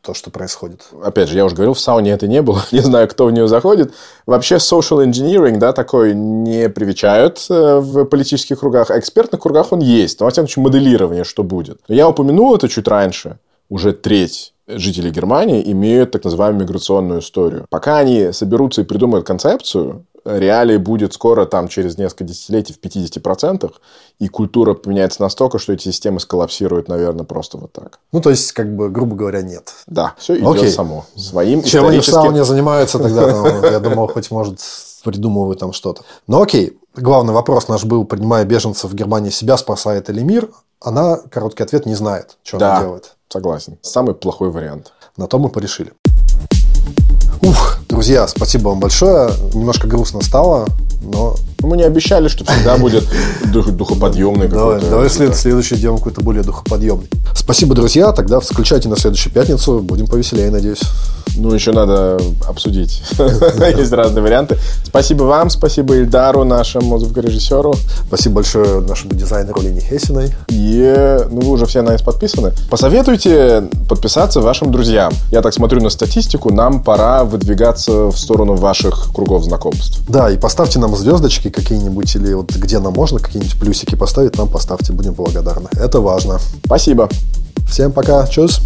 то, что происходит. Опять же, я уже говорил, в сауне это не было, не знаю, кто в нее заходит. Вообще social engineering, да, такой не привечают э, в политических кругах, а экспертных кругах он есть. Но, во всяком случае, моделирование, что будет. Я упомянул это чуть раньше. Уже треть жителей Германии имеют так называемую миграционную историю. Пока они соберутся и придумают концепцию, реалии будет скоро, там, через несколько десятилетий в 50%, и культура поменяется настолько, что эти системы сколлапсируют, наверное, просто вот так. Ну, то есть, как бы, грубо говоря, нет. Да, все идет Окей. само. Своим Чем они в сауне занимаются тогда? Ну, я думал, хоть, может, придумывают там что-то. Ну, окей. Главный вопрос наш был, принимая беженцев в Германии, себя спасает или мир? Она, короткий ответ, не знает, что да, она делает. согласен. Самый плохой вариант. На то мы порешили. Друзья, спасибо вам большое. Немножко грустно стало, но... Мы не обещали, что всегда будет духоподъемный какой-то. Давай, давай след, следующий делаем какой-то более духоподъемный. Спасибо, друзья. Тогда включайте на следующую пятницу. Будем повеселее, надеюсь. Ну, еще надо обсудить. Есть разные варианты. Спасибо вам, спасибо Ильдару, нашему звукорежиссеру. Спасибо большое нашему дизайнеру Лене Хесиной. И, ну, вы уже все на нас подписаны. Посоветуйте подписаться вашим друзьям. Я так смотрю на статистику, нам пора выдвигаться в сторону ваших кругов знакомств. Да, и поставьте нам звездочки какие-нибудь, или вот где нам можно какие-нибудь плюсики поставить, нам поставьте, будем благодарны. Это важно. Спасибо. Всем пока, чус.